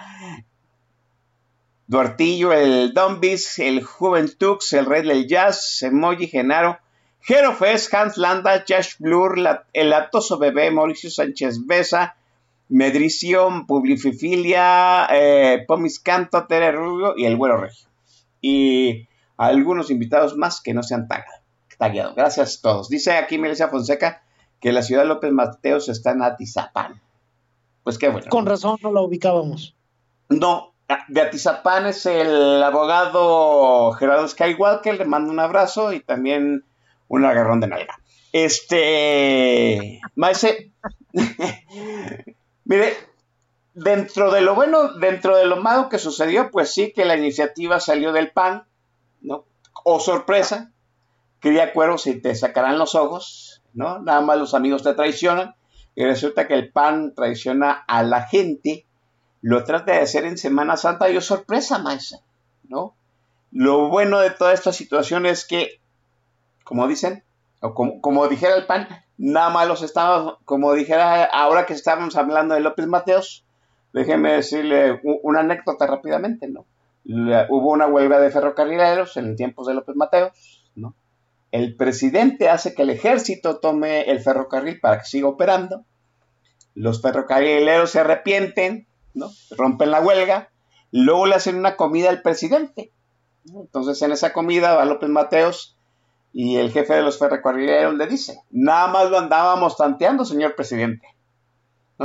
Duartillo, el Dombis, el Juventux, el Rey del Jazz, Emoji, Genaro, Jerofes, Hans Landa, Josh Blur, el Atoso Bebé, Mauricio Sánchez Besa, Medricio, Publififilia, eh, Pomis Canto, Tere Rubio y el Güero Regio. Y algunos invitados más que no se han tagado. Tagueado. Gracias a todos. Dice aquí Melissa Fonseca que la ciudad de López Mateos está en Atizapán. Pues qué bueno. Con razón no la ubicábamos. No, de Atizapán es el abogado Gerardo Skywalker, le mando un abrazo y también un agarrón de nalga. Este, maese, (laughs) mire, dentro de lo bueno, dentro de lo malo que sucedió, pues sí que la iniciativa salió del PAN, ¿no? O sorpresa, cría cuervos y te sacarán los ojos, ¿no? Nada más los amigos te traicionan y resulta que el PAN traiciona a la gente, lo trata de hacer en Semana Santa y es sorpresa, maestra, ¿no? Lo bueno de toda esta situación es que, como dicen, o como, dijera el PAN, nada más los estamos, como dijera ahora que estábamos hablando de López Mateos, déjeme decirle una anécdota rápidamente, ¿no? Hubo una huelga de ferrocarrileros en tiempos de López Mateos, ¿no? El presidente hace que el ejército tome el ferrocarril para que siga operando. Los ferrocarrileros se arrepienten, ¿no? Rompen la huelga. Luego le hacen una comida al presidente. Entonces en esa comida va López Mateos y el jefe de los ferrocarrileros le dice, nada más lo andábamos tanteando, señor presidente.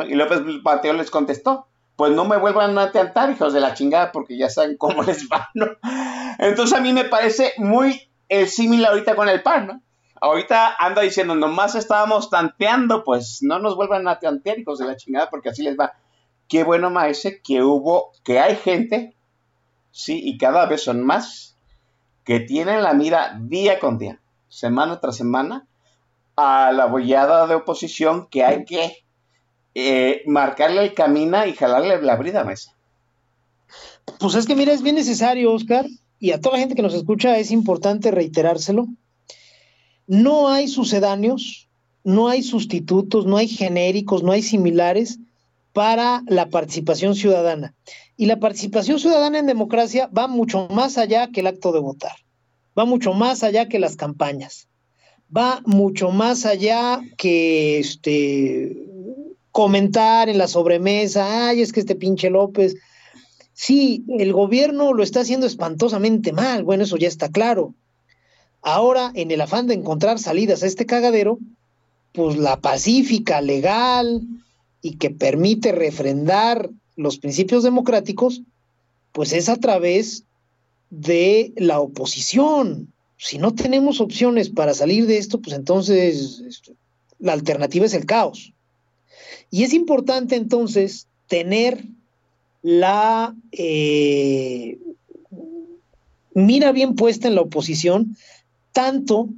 Y López Mateos les contestó, pues no me vuelvan a tantear, hijos de la chingada, porque ya saben cómo (laughs) les va, ¿no? Entonces a mí me parece muy el símil ahorita con el PAN, ¿no? Ahorita anda diciendo, nomás estábamos tanteando, pues no nos vuelvan a tantear, hijos de la chingada, porque así les va. Qué bueno, maese, que hubo, que hay gente, sí, y cada vez son más, que tienen la mira día con día, semana tras semana, a la bollada de oposición que hay que eh, marcarle el camino y jalarle la brida, maese. Pues es que mira, es bien necesario, Oscar, y a toda la gente que nos escucha es importante reiterárselo. No hay sucedáneos, no hay sustitutos, no hay genéricos, no hay similares para la participación ciudadana. Y la participación ciudadana en democracia va mucho más allá que el acto de votar, va mucho más allá que las campañas, va mucho más allá que este comentar en la sobremesa, ay, es que este pinche López, Sí, el gobierno lo está haciendo espantosamente mal, bueno, eso ya está claro. Ahora, en el afán de encontrar salidas a este cagadero, pues la pacífica, legal y que permite refrendar los principios democráticos, pues es a través de la oposición. Si no tenemos opciones para salir de esto, pues entonces esto, la alternativa es el caos. Y es importante entonces tener la eh, mira bien puesta en la oposición, tanto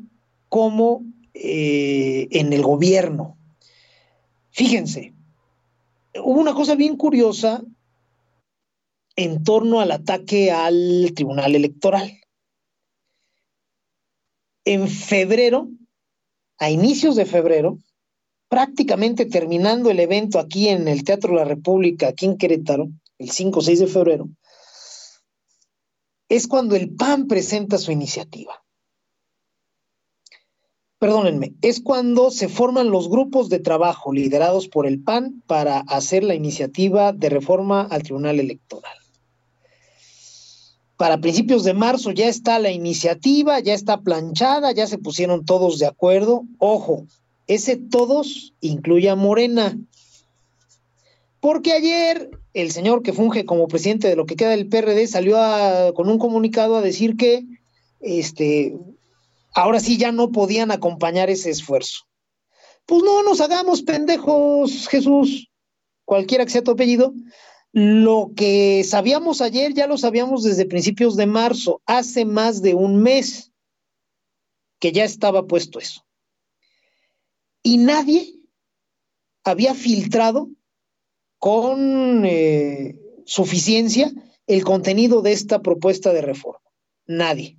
como eh, en el gobierno. Fíjense, hubo una cosa bien curiosa en torno al ataque al Tribunal Electoral. En febrero, a inicios de febrero, prácticamente terminando el evento aquí en el Teatro de la República, aquí en Querétaro, el 5 o 6 de febrero, es cuando el PAN presenta su iniciativa. Perdónenme, es cuando se forman los grupos de trabajo liderados por el PAN para hacer la iniciativa de reforma al Tribunal Electoral. Para principios de marzo ya está la iniciativa, ya está planchada, ya se pusieron todos de acuerdo. Ojo, ese todos incluye a Morena. Porque ayer el señor que funge como presidente de lo que queda del PRD salió con un comunicado a decir que este, ahora sí ya no podían acompañar ese esfuerzo. Pues no nos hagamos pendejos, Jesús, cualquiera que sea tu apellido. Lo que sabíamos ayer ya lo sabíamos desde principios de marzo, hace más de un mes que ya estaba puesto eso. Y nadie había filtrado con eh, suficiencia el contenido de esta propuesta de reforma. Nadie.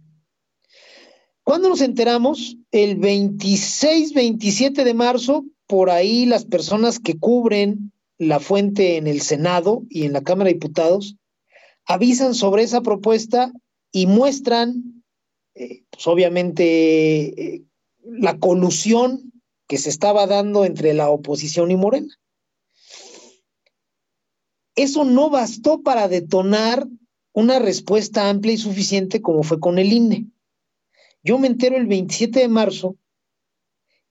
¿Cuándo nos enteramos? El 26, 27 de marzo, por ahí las personas que cubren la fuente en el Senado y en la Cámara de Diputados avisan sobre esa propuesta y muestran, eh, pues obviamente, eh, la colusión que se estaba dando entre la oposición y Morena. Eso no bastó para detonar una respuesta amplia y suficiente como fue con el INE. Yo me entero el 27 de marzo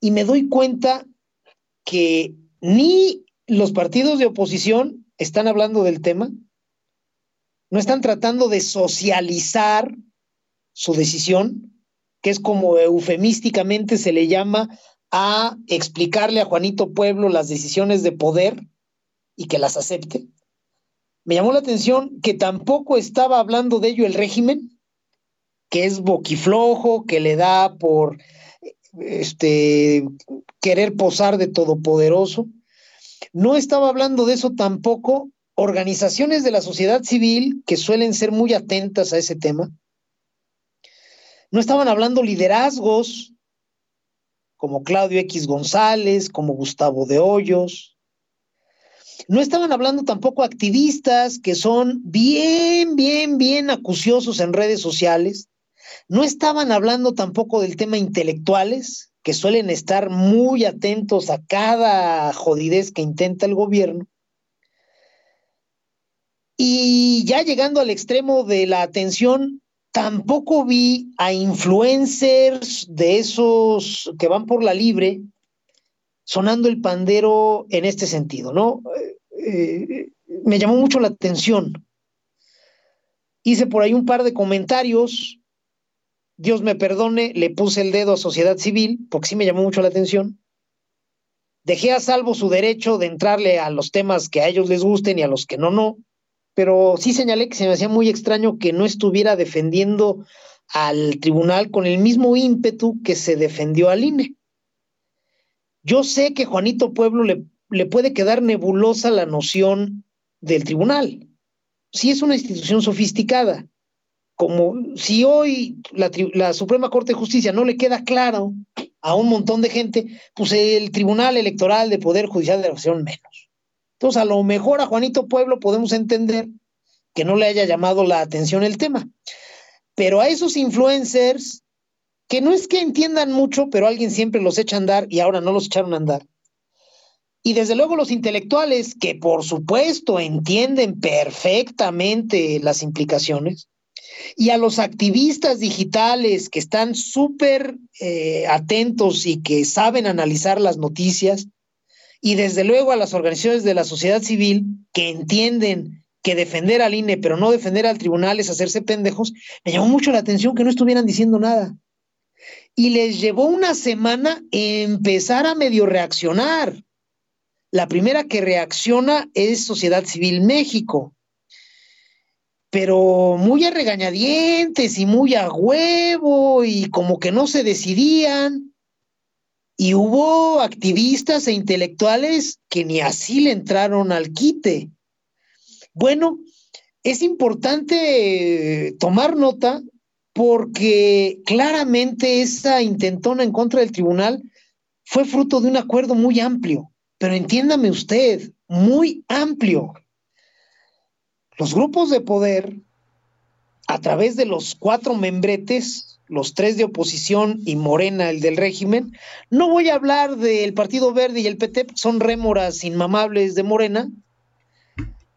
y me doy cuenta que ni los partidos de oposición están hablando del tema, no están tratando de socializar su decisión, que es como eufemísticamente se le llama a explicarle a Juanito Pueblo las decisiones de poder y que las acepte. Me llamó la atención que tampoco estaba hablando de ello el régimen, que es boquiflojo, que le da por... este, querer posar de todopoderoso. No estaba hablando de eso tampoco organizaciones de la sociedad civil que suelen ser muy atentas a ese tema. No estaban hablando liderazgos como Claudio X González, como Gustavo de Hoyos. No estaban hablando tampoco activistas que son bien, bien, bien acuciosos en redes sociales. No estaban hablando tampoco del tema intelectuales, que suelen estar muy atentos a cada jodidez que intenta el gobierno. Y ya llegando al extremo de la atención, tampoco vi a influencers de esos que van por la libre sonando el pandero en este sentido, ¿no? Eh, me llamó mucho la atención. Hice por ahí un par de comentarios. Dios me perdone, le puse el dedo a sociedad civil, porque sí me llamó mucho la atención. Dejé a salvo su derecho de entrarle a los temas que a ellos les gusten y a los que no, no pero sí señalé que se me hacía muy extraño que no estuviera defendiendo al tribunal con el mismo ímpetu que se defendió al INE. Yo sé que Juanito Pueblo le, le puede quedar nebulosa la noción del tribunal. Sí es una institución sofisticada, como si hoy la, la, Suprema Corte de Justicia no le queda claro a un montón de gente, pues el Tribunal Electoral de Poder Judicial de la Nación menos. Entonces, a lo mejor a Juanito Pueblo podemos entender que no le haya llamado la atención el tema. Pero a esos influencers, que no es que entiendan mucho, pero alguien siempre los echa a andar y ahora no los echaron a andar. Y desde luego los intelectuales, que por supuesto entienden perfectamente las implicaciones, y a los activistas digitales que están súper eh, atentos y que saben analizar las noticias, y desde luego a las organizaciones de la sociedad civil que entienden que defender al INE, pero no defender al tribunal es hacerse pendejos, me llamó mucho la atención que no estuvieran diciendo nada. Y les llevó una semana empezar a medio reaccionar. La primera que reacciona es Sociedad Civil México, pero muy a regañadientes y muy a huevo y como que no se decidían. Y hubo activistas e intelectuales que ni así le entraron al quite. Bueno, es importante tomar nota porque claramente esa intentona en contra del tribunal fue fruto de un acuerdo muy amplio, pero entiéndame usted, muy amplio. Los grupos de poder, a través de los cuatro membretes, los tres de oposición y Morena, el del régimen. No voy a hablar del Partido Verde y el PT, son rémoras inmamables de Morena.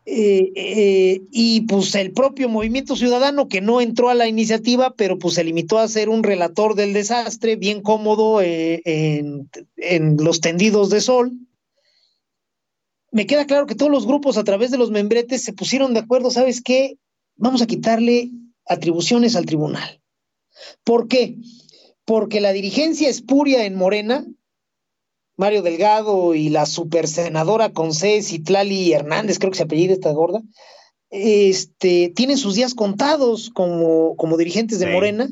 Eh, eh, y pues el propio Movimiento Ciudadano que no entró a la iniciativa, pero pues se limitó a ser un relator del desastre, bien cómodo eh, en, en los tendidos de sol. Me queda claro que todos los grupos a través de los membretes se pusieron de acuerdo, ¿sabes qué? Vamos a quitarle atribuciones al tribunal ¿Por qué? Porque la dirigencia espuria en Morena, Mario Delgado y la supersenadora Conce Citlali Hernández, creo que se apellida esta gorda, este, tienen sus días contados como, como dirigentes de sí. Morena.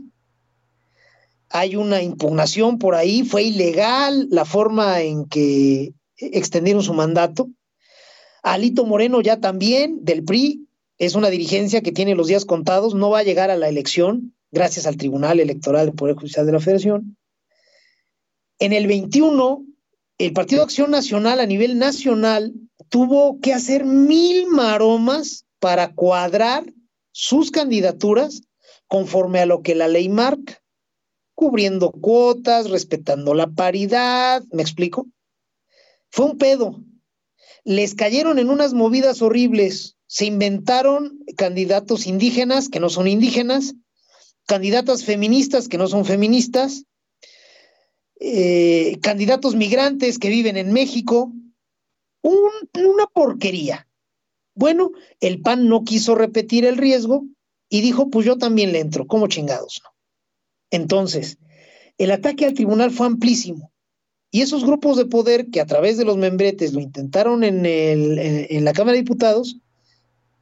Hay una impugnación por ahí, fue ilegal la forma en que extendieron su mandato. Alito Moreno ya también, del PRI, es una dirigencia que tiene los días contados, no va a llegar a la elección, gracias al Tribunal Electoral del Poder Judicial de la Federación. En el 21, el Partido Acción Nacional a nivel nacional tuvo que hacer mil maromas para cuadrar sus candidaturas conforme a lo que la ley marca, cubriendo cuotas, respetando la paridad, ¿me explico? Fue un pedo. Les cayeron en unas movidas horribles, se inventaron candidatos indígenas que no son indígenas, candidatas feministas que no son feministas, eh, candidatos migrantes que viven en México, un, una porquería. Bueno, el PAN no quiso repetir el riesgo y dijo, pues yo también le entro, como chingados. Entonces, el ataque al tribunal fue amplísimo. Y esos grupos de poder que a través de los membretes lo intentaron en, el, en la Cámara de Diputados,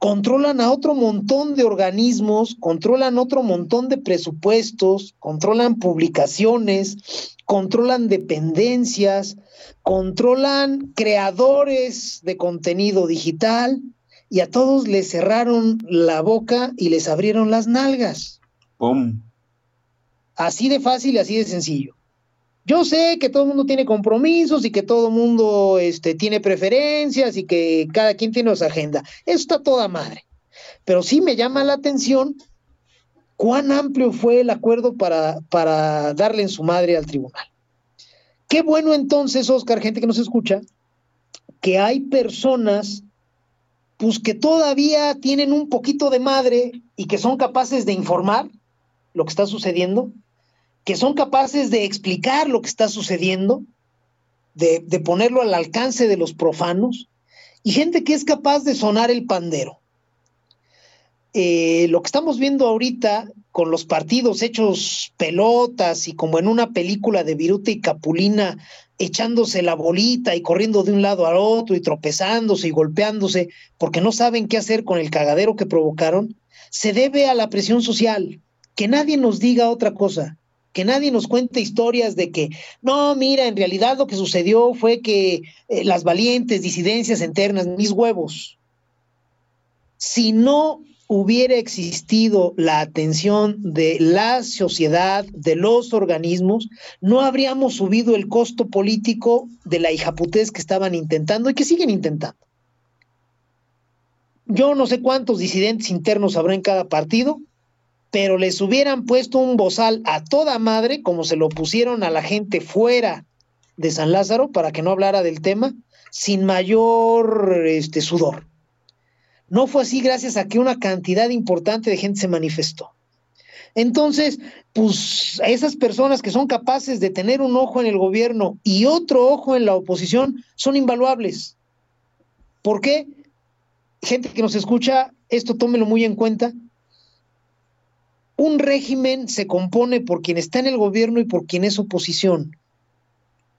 controlan a otro montón de organismos, controlan otro montón de presupuestos, controlan publicaciones, controlan dependencias, controlan creadores de contenido digital y a todos les cerraron la boca y les abrieron las nalgas. ¡Pum! Así de fácil y así de sencillo. Yo sé que todo el mundo tiene compromisos y que todo el mundo este, tiene preferencias y que cada quien tiene su agenda. Eso está toda madre. Pero sí me llama la atención cuán amplio fue el acuerdo para, para darle en su madre al tribunal. Qué bueno entonces, Oscar, gente que nos escucha, que hay personas pues que todavía tienen un poquito de madre y que son capaces de informar lo que está sucediendo, que son capaces de explicar lo que está sucediendo, de, ponerlo al alcance de los profanos, y gente que es capaz de sonar el pandero. Eh, lo que estamos viendo ahorita con los partidos hechos pelotas y como en una película de Viruta y Capulina, echándose la bolita y corriendo de un lado al otro y tropezándose y golpeándose porque no saben qué hacer con el cagadero que provocaron, se debe a la presión social. Que nadie nos diga otra cosa, que nadie nos cuente historias de que, no, mira, en realidad lo que sucedió fue que eh, las valientes disidencias internas, mis huevos, si no hubiera existido la atención de la sociedad, de los organismos, no habríamos subido el costo político de la hijaputez que estaban intentando y que siguen intentando. Yo no sé cuántos disidentes internos habrá en cada partido, pero les hubieran puesto un bozal a toda madre, como se lo pusieron a la gente fuera de San Lázaro, para que no hablara del tema, sin mayor este, sudor. No fue así gracias a que una cantidad importante de gente se manifestó. Entonces, pues esas personas que son capaces de tener un ojo en el gobierno y otro ojo en la oposición son invaluables. ¿Por qué? Gente que nos escucha, esto tómelo muy en cuenta. Un régimen se compone por quien está en el gobierno y por quien es oposición.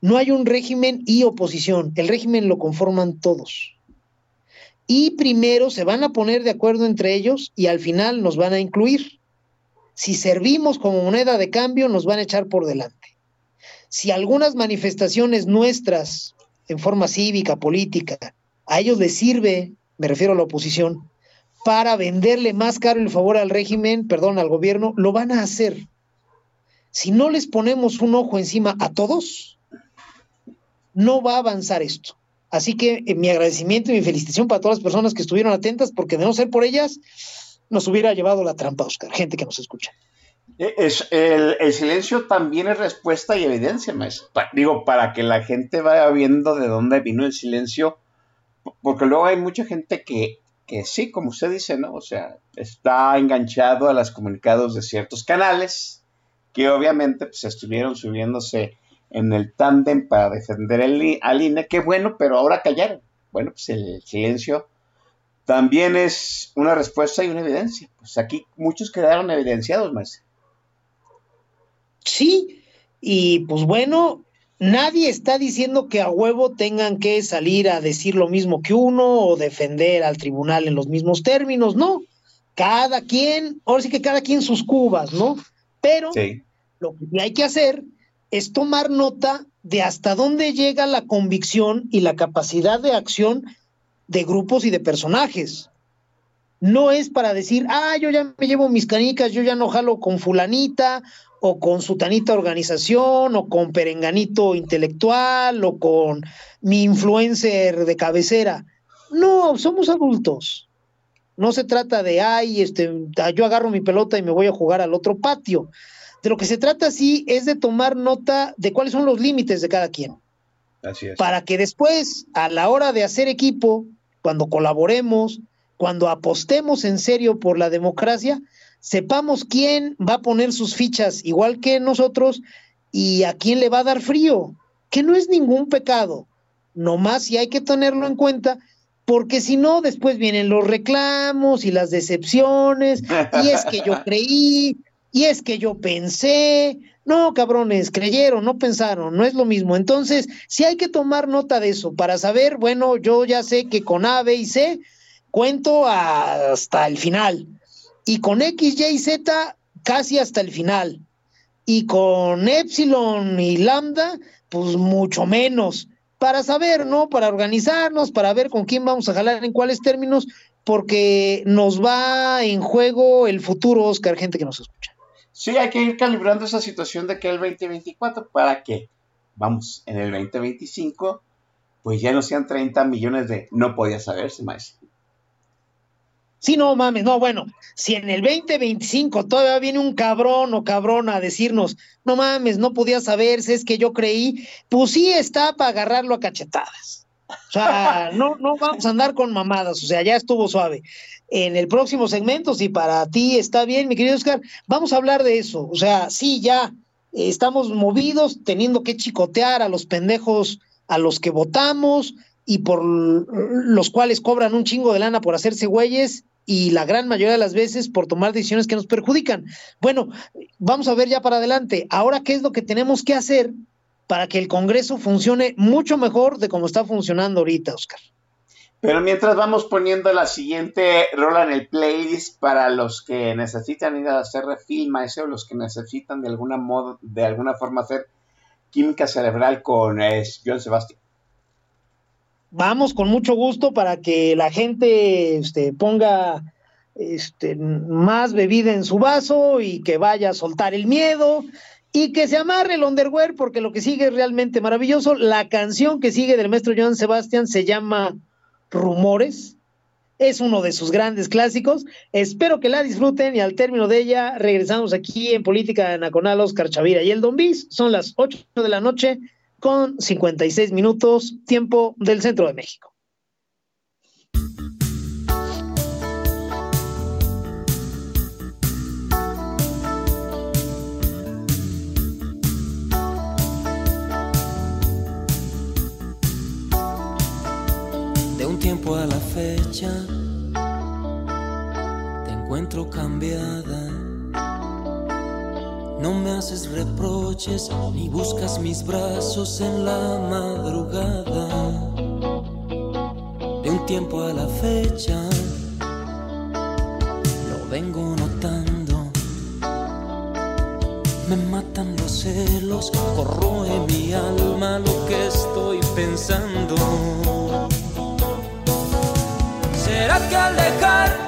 No hay un régimen y oposición. El régimen lo conforman todos. Y primero se van a poner de acuerdo entre ellos y al final nos van a incluir. Si servimos como moneda de cambio, nos van a echar por delante. Si algunas manifestaciones nuestras, en forma cívica, política, a ellos les sirve, me refiero a la oposición, para venderle más caro el favor al régimen, perdón, al gobierno, lo van a hacer. Si no les ponemos un ojo encima a todos, no va a avanzar esto. Así que eh, mi agradecimiento y mi felicitación para todas las personas que estuvieron atentas, porque de no ser por ellas, nos hubiera llevado la trampa, Oscar, gente que nos escucha. Eh, Es, el, silencio también es respuesta y evidencia, maestro. Digo, para que la gente vaya viendo de dónde vino el silencio, porque luego hay mucha gente que, sí, como usted dice, ¿no? O sea, está enganchado a los comunicados de ciertos canales que obviamente pues, estuvieron subiéndose en el tándem para defender al INE. Qué bueno, pero ahora callaron. Bueno, pues el silencio también es una respuesta y una evidencia. Pues aquí muchos quedaron evidenciados, maestro. Sí, y pues bueno, nadie está diciendo que a huevo tengan que salir a decir lo mismo que uno o defender al tribunal en los mismos términos, no. Cada quien, ahora sí que cada quien sus cubas, ¿no? Pero Sí. lo que hay que hacer es tomar nota de hasta dónde llega la convicción y la capacidad de acción de grupos y de personajes. No es para decir, ah, yo ya me llevo mis canicas, yo ya no jalo con fulanita o con sutanita organización o con perenganito intelectual o con mi influencer de cabecera. No, somos adultos. No se trata de, ay, este, ah, yo agarro mi pelota y me voy a jugar al otro patio. De lo que se trata sí es de tomar nota de cuáles son los límites de cada quien Así es. para que después, a la hora de hacer equipo, cuando colaboremos, cuando apostemos en serio por la democracia, sepamos quién va a poner sus fichas igual que nosotros y a quién le va a dar frío, que no es ningún pecado, nomás si hay que tenerlo en cuenta, porque si no, después vienen los reclamos y las decepciones, y es que yo (laughs) creí, y es que yo pensé, no, cabrones, creyeron, no pensaron, no es lo mismo. Entonces, sí hay que tomar nota de eso para saber, bueno, yo ya sé que con A, B y C cuento hasta el final. Y con X, Y, Z casi hasta el final. Y con Epsilon y Lambda, pues mucho menos. Para saber, ¿no? Para organizarnos, para ver con quién vamos a jalar en cuáles términos, porque nos va en juego el futuro, Oscar, gente que nos escucha. Sí, hay que ir calibrando esa situación de que el 2024 para que, vamos, en el 2025, pues ya no sean 30 millones de no podía saberse, maestro. Sí, no mames, no, bueno, si en el 2025 todavía viene un cabrón o cabrona a decirnos, no mames, no podía saberse, es que yo creí, pues sí está para agarrarlo a cachetadas. O sea, (laughs) no, no vamos a andar con mamadas, o sea, ya estuvo suave. En el próximo segmento, si para ti está bien, mi querido Oscar, vamos a hablar de eso. O sea, sí, ya eh, estamos movidos, teniendo que chicotear a los pendejos a los que votamos y por los cuales cobran un chingo de lana por hacerse güeyes y la gran mayoría de las veces por tomar decisiones que nos perjudican. Bueno, vamos a ver ya para adelante. Ahora, ¿qué es lo que tenemos que hacer para que el Congreso funcione mucho mejor de cómo está funcionando ahorita, Oscar? Pero mientras vamos poniendo la siguiente rola en el playlist para los que necesitan ir a hacer refilm ese o los que necesitan de alguna modo, de alguna forma hacer química cerebral con eh, John Sebastián. Vamos con mucho gusto para que la gente este, ponga este, más bebida en su vaso y que vaya a soltar el miedo y que se amarre el underwear porque lo que sigue es realmente maravilloso. La canción que sigue del maestro Joan Sebastián se llama Rumores. Es uno de sus grandes clásicos. Espero que la disfruten y al término de ella regresamos aquí en Política Nacional Oscar Chavira y el Don Bis. Son las 8 de la noche con 56 minutos, tiempo del centro de México. De un tiempo a la fecha te encuentro cambiada. No me haces reproches ni buscas mis brazos en la madrugada. De un tiempo a la fecha lo vengo notando. Me matan los celos, corroe mi alma lo que estoy pensando. ¿Será que al dejarte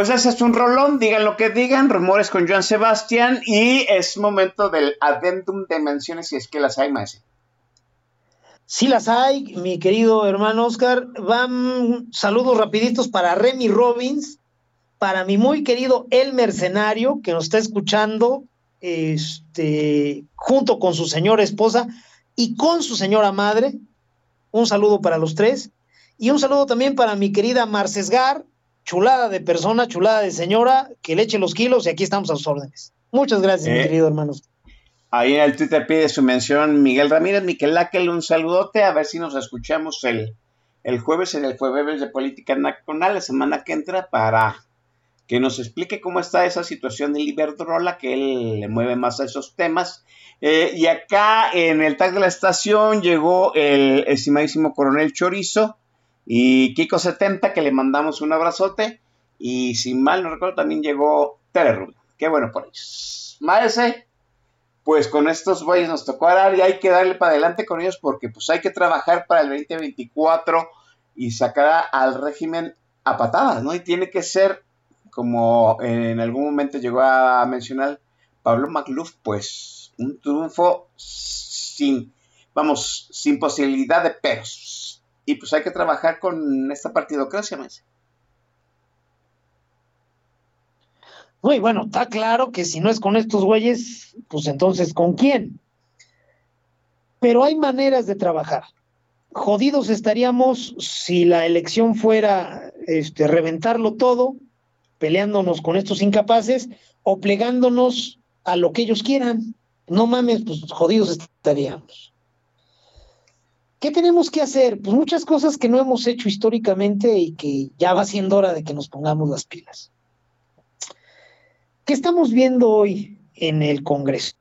Pues ese es un rolón, digan lo que digan, rumores con Joan Sebastián y es momento del adendum de menciones si es que las hay más. Sí las hay, mi querido hermano Oscar. Van saludos rapiditos para Remy Robbins, para mi muy querido El Mercenario, que nos está escuchando, este, junto con su señora esposa y con su señora madre. Un saludo para los tres. Y un saludo también para mi querida Marcesgar, chulada de persona, chulada de señora, que le eche los kilos y aquí estamos a sus órdenes. Muchas gracias, mi Eh. querido hermano. Ahí en el Twitter pide su mención Miguel Ramírez, Miquel Laquel, un saludote, a ver si nos escuchamos el, el jueves en el jueves de Política Nacional, la semana que entra, para que nos explique cómo está esa situación del Iberdrola, que él le mueve más a esos temas. Eh, y acá en el tag de la estación llegó el estimadísimo coronel Chorizo y Kiko70, que le mandamos un abrazote. Y si mal no recuerdo, también llegó Tere. Qué bueno por ellos. Maese, pues con estos güeyes nos tocó arar y hay que darle para adelante con ellos porque pues hay que trabajar para el 2024 y sacar al régimen a patadas, ¿no? Y tiene que ser, como en algún momento llegó a mencionar Pablo Macluf, pues un triunfo sin, vamos, sin posibilidad de peros. Y pues hay que trabajar con esta partidocracia, más. Muy bueno, está claro que si no es con estos güeyes, pues entonces ¿con quién? Pero hay maneras de trabajar. Jodidos estaríamos si la elección fuera este, reventarlo todo, peleándonos con estos incapaces o plegándonos a lo que ellos quieran. No mames, pues jodidos estaríamos. ¿Qué tenemos que hacer? Pues muchas cosas que no hemos hecho históricamente y que ya va siendo hora de que nos pongamos las pilas. ¿Qué estamos viendo hoy en el Congreso?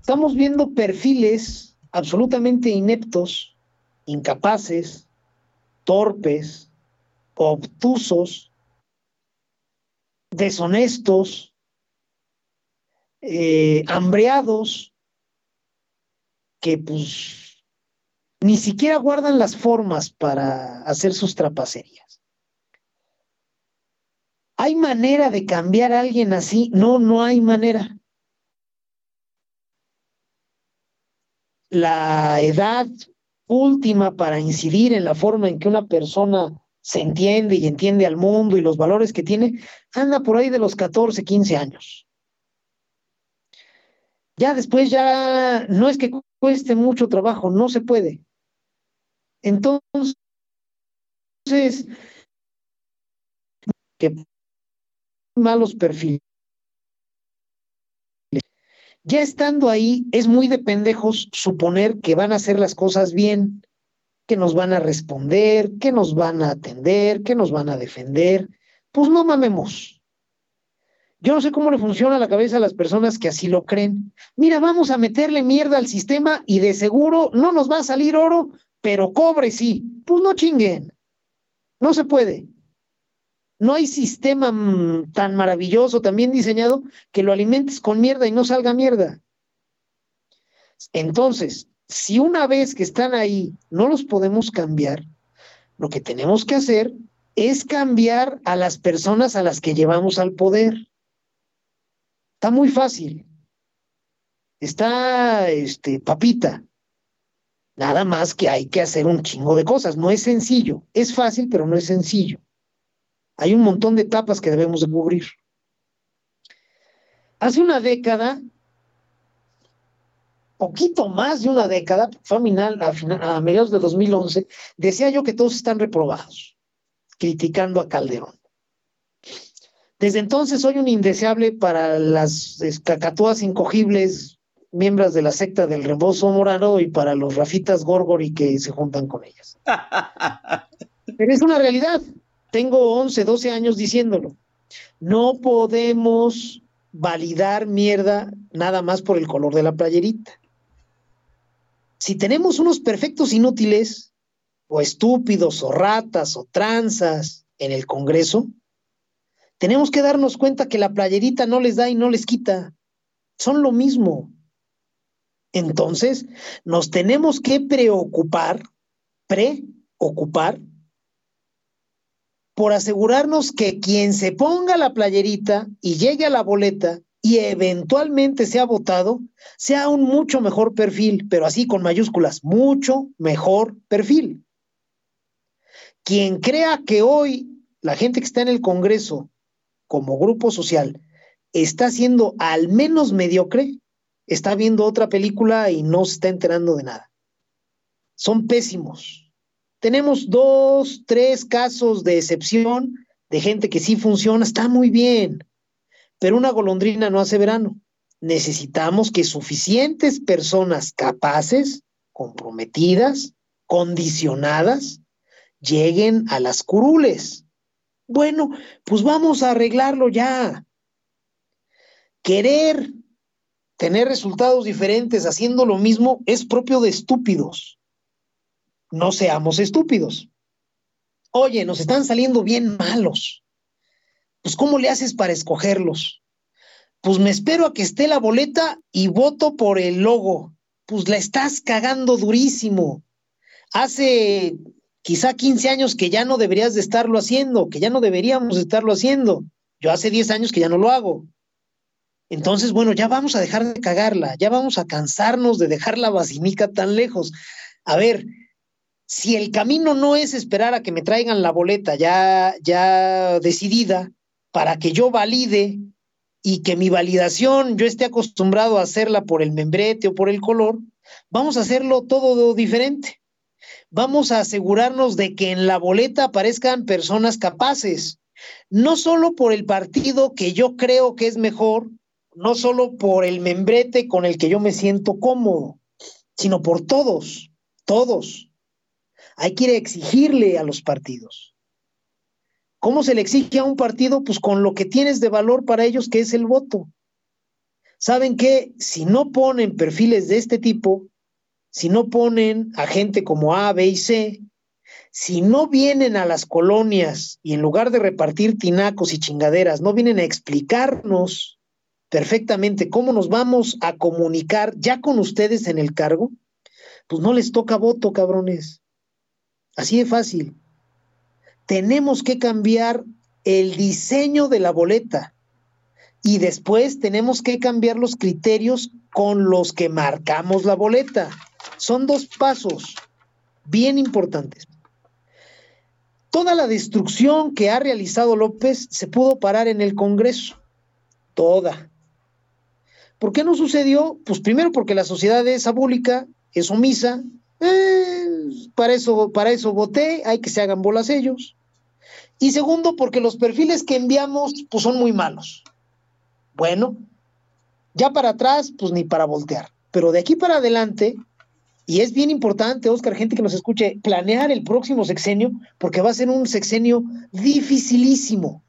Estamos viendo perfiles absolutamente ineptos, incapaces, torpes, obtusos, deshonestos, eh, hambreados, que pues ni siquiera guardan las formas para hacer sus trapacerías. ¿Hay manera de cambiar a alguien así? No, no hay manera. La edad última para incidir en la forma en que una persona se entiende y entiende al mundo y los valores que tiene, anda por ahí de los 14, 15 años. Ya después ya no es que cueste mucho trabajo, no se puede. Entonces, que malos perfiles. Ya estando ahí, es muy de pendejos suponer que van a hacer las cosas bien, que nos van a responder, que nos van a atender, que nos van a defender. Pues no mamemos. Yo no sé cómo le funciona la cabeza a las personas que así lo creen. Mira, vamos a meterle mierda al sistema y de seguro no nos va a salir oro, pero cobre sí. Pues no chinguen. No se puede. No hay sistema mm, tan maravilloso, tan bien diseñado, que lo alimentes con mierda y no salga mierda. Entonces, si una vez que están ahí no los podemos cambiar, lo que tenemos que hacer es cambiar a las personas a las que llevamos al poder. Está muy fácil. Está, este, papita. Nada más que hay que hacer un chingo de cosas. No es sencillo. Es fácil, pero no es sencillo. Hay un montón de etapas que debemos de cubrir. Hace una década, poquito más de una década, fue a, final, a, final, a mediados de 2011, decía yo que todos están reprobados, criticando a Calderón. Desde entonces soy un indeseable para las cacatúas incogibles, miembros de la secta del rebozo morado y para los rafitas gorgori que se juntan con ellas. (laughs) Pero es una realidad. Tengo 11, 12 años diciéndolo. No podemos validar mierda nada más por el color de la playerita. Si tenemos unos perfectos inútiles, o estúpidos, o ratas, o tranzas en el Congreso, tenemos que darnos cuenta que la playerita no les da y no les quita. Son lo mismo. Entonces, nos tenemos que preocupar, preocupar por asegurarnos que quien se ponga la playerita y llegue a la boleta y eventualmente sea votado, sea un mucho mejor perfil, pero así con mayúsculas, mucho mejor perfil. Quien crea que hoy la gente que está en el Congreso como grupo social está siendo al menos mediocre, está viendo otra película y no se está enterando de nada. Son pésimos. Tenemos dos, tres casos de excepción de gente que sí funciona, está muy bien, pero una golondrina no hace verano. Necesitamos que suficientes personas capaces, comprometidas, condicionadas, lleguen a las curules. Bueno, pues vamos a arreglarlo ya. Querer tener resultados diferentes haciendo lo mismo es propio de estúpidos. No seamos estúpidos. Oye, nos están saliendo bien malos. Pues ¿cómo le haces para escogerlos? Pues me espero a que esté la boleta y voto por el logo. Pues la estás cagando durísimo. Hace quizá 15 años que ya no deberías de estarlo haciendo, que ya no deberíamos de estarlo haciendo. Yo hace 10 años que ya no lo hago. Entonces, bueno, ya vamos a dejar de cagarla, ya vamos a cansarnos de dejar la basílica tan lejos. A ver, si el camino no es esperar a que me traigan la boleta ya, ya decidida para que yo valide y que mi validación yo esté acostumbrado a hacerla por el membrete o por el color, vamos a hacerlo todo diferente. Vamos a asegurarnos de que en la boleta aparezcan personas capaces, no solo por el partido que yo creo que es mejor, no solo por el membrete con el que yo me siento cómodo, sino por todos, todos. Hay que exigirle a los partidos. ¿Cómo se le exige a un partido? Pues con lo que tienes de valor para ellos, que es el voto. ¿Saben que Si no ponen perfiles de este tipo, si no ponen a gente como A, B y C, si no vienen a las colonias y en lugar de repartir tinacos y chingaderas, no vienen a explicarnos perfectamente cómo nos vamos a comunicar ya con ustedes en el cargo, pues no les toca voto, cabrones. Así de fácil. Tenemos que cambiar el diseño de la boleta y después tenemos que cambiar los criterios con los que marcamos la boleta. Son dos pasos bien importantes. Toda la destrucción que ha realizado López se pudo parar en el Congreso. Toda. ¿Por qué no sucedió? Pues primero porque la sociedad es abúlica, es omisa, eh, para, eso, para eso voté, hay que se hagan bolas ellos. Y segundo, porque los perfiles que enviamos pues son muy malos. Bueno, ya para atrás, pues ni para voltear. Pero de aquí para adelante, y es bien importante, Oscar, gente que nos escuche, planear el próximo sexenio, porque va a ser un sexenio dificilísimo.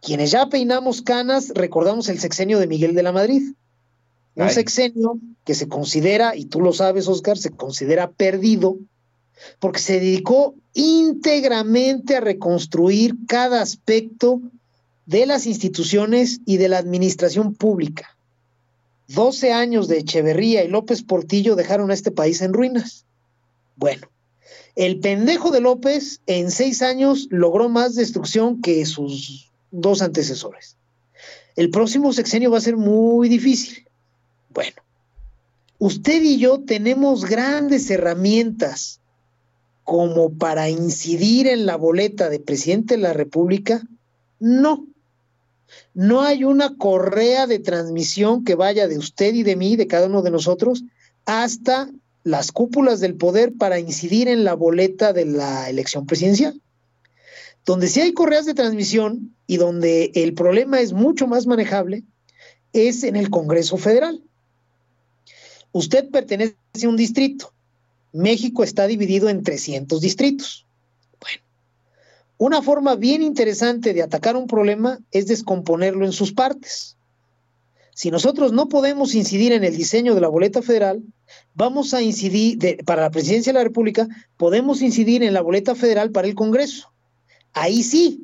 Quienes ya peinamos canas, recordamos el sexenio de Miguel de la Madrid. Un sexenio que se considera, y tú lo sabes, Oscar, se considera perdido, porque se dedicó íntegramente a reconstruir cada aspecto de las instituciones y de la administración pública. 12 años de Echeverría y López Portillo dejaron a este país en ruinas. Bueno, el pendejo de López en seis años logró más destrucción que sus dos antecesores. El próximo sexenio va a ser muy difícil. Bueno, usted y yo tenemos grandes herramientas como para incidir en la boleta de presidente de la República. No, no hay una correa de transmisión que vaya de usted y de mí, de cada uno de nosotros, hasta las cúpulas del poder para incidir en la boleta de la elección presidencial. Donde sí hay correas de transmisión y donde el problema es mucho más manejable es en el Congreso Federal. Usted pertenece a un distrito. México está dividido en 300 distritos. Una forma bien interesante de atacar un problema es descomponerlo en sus partes. Si nosotros no podemos incidir en el diseño de la boleta federal, vamos a incidir, para la presidencia de la República, podemos incidir en la boleta federal para el Congreso. Ahí sí,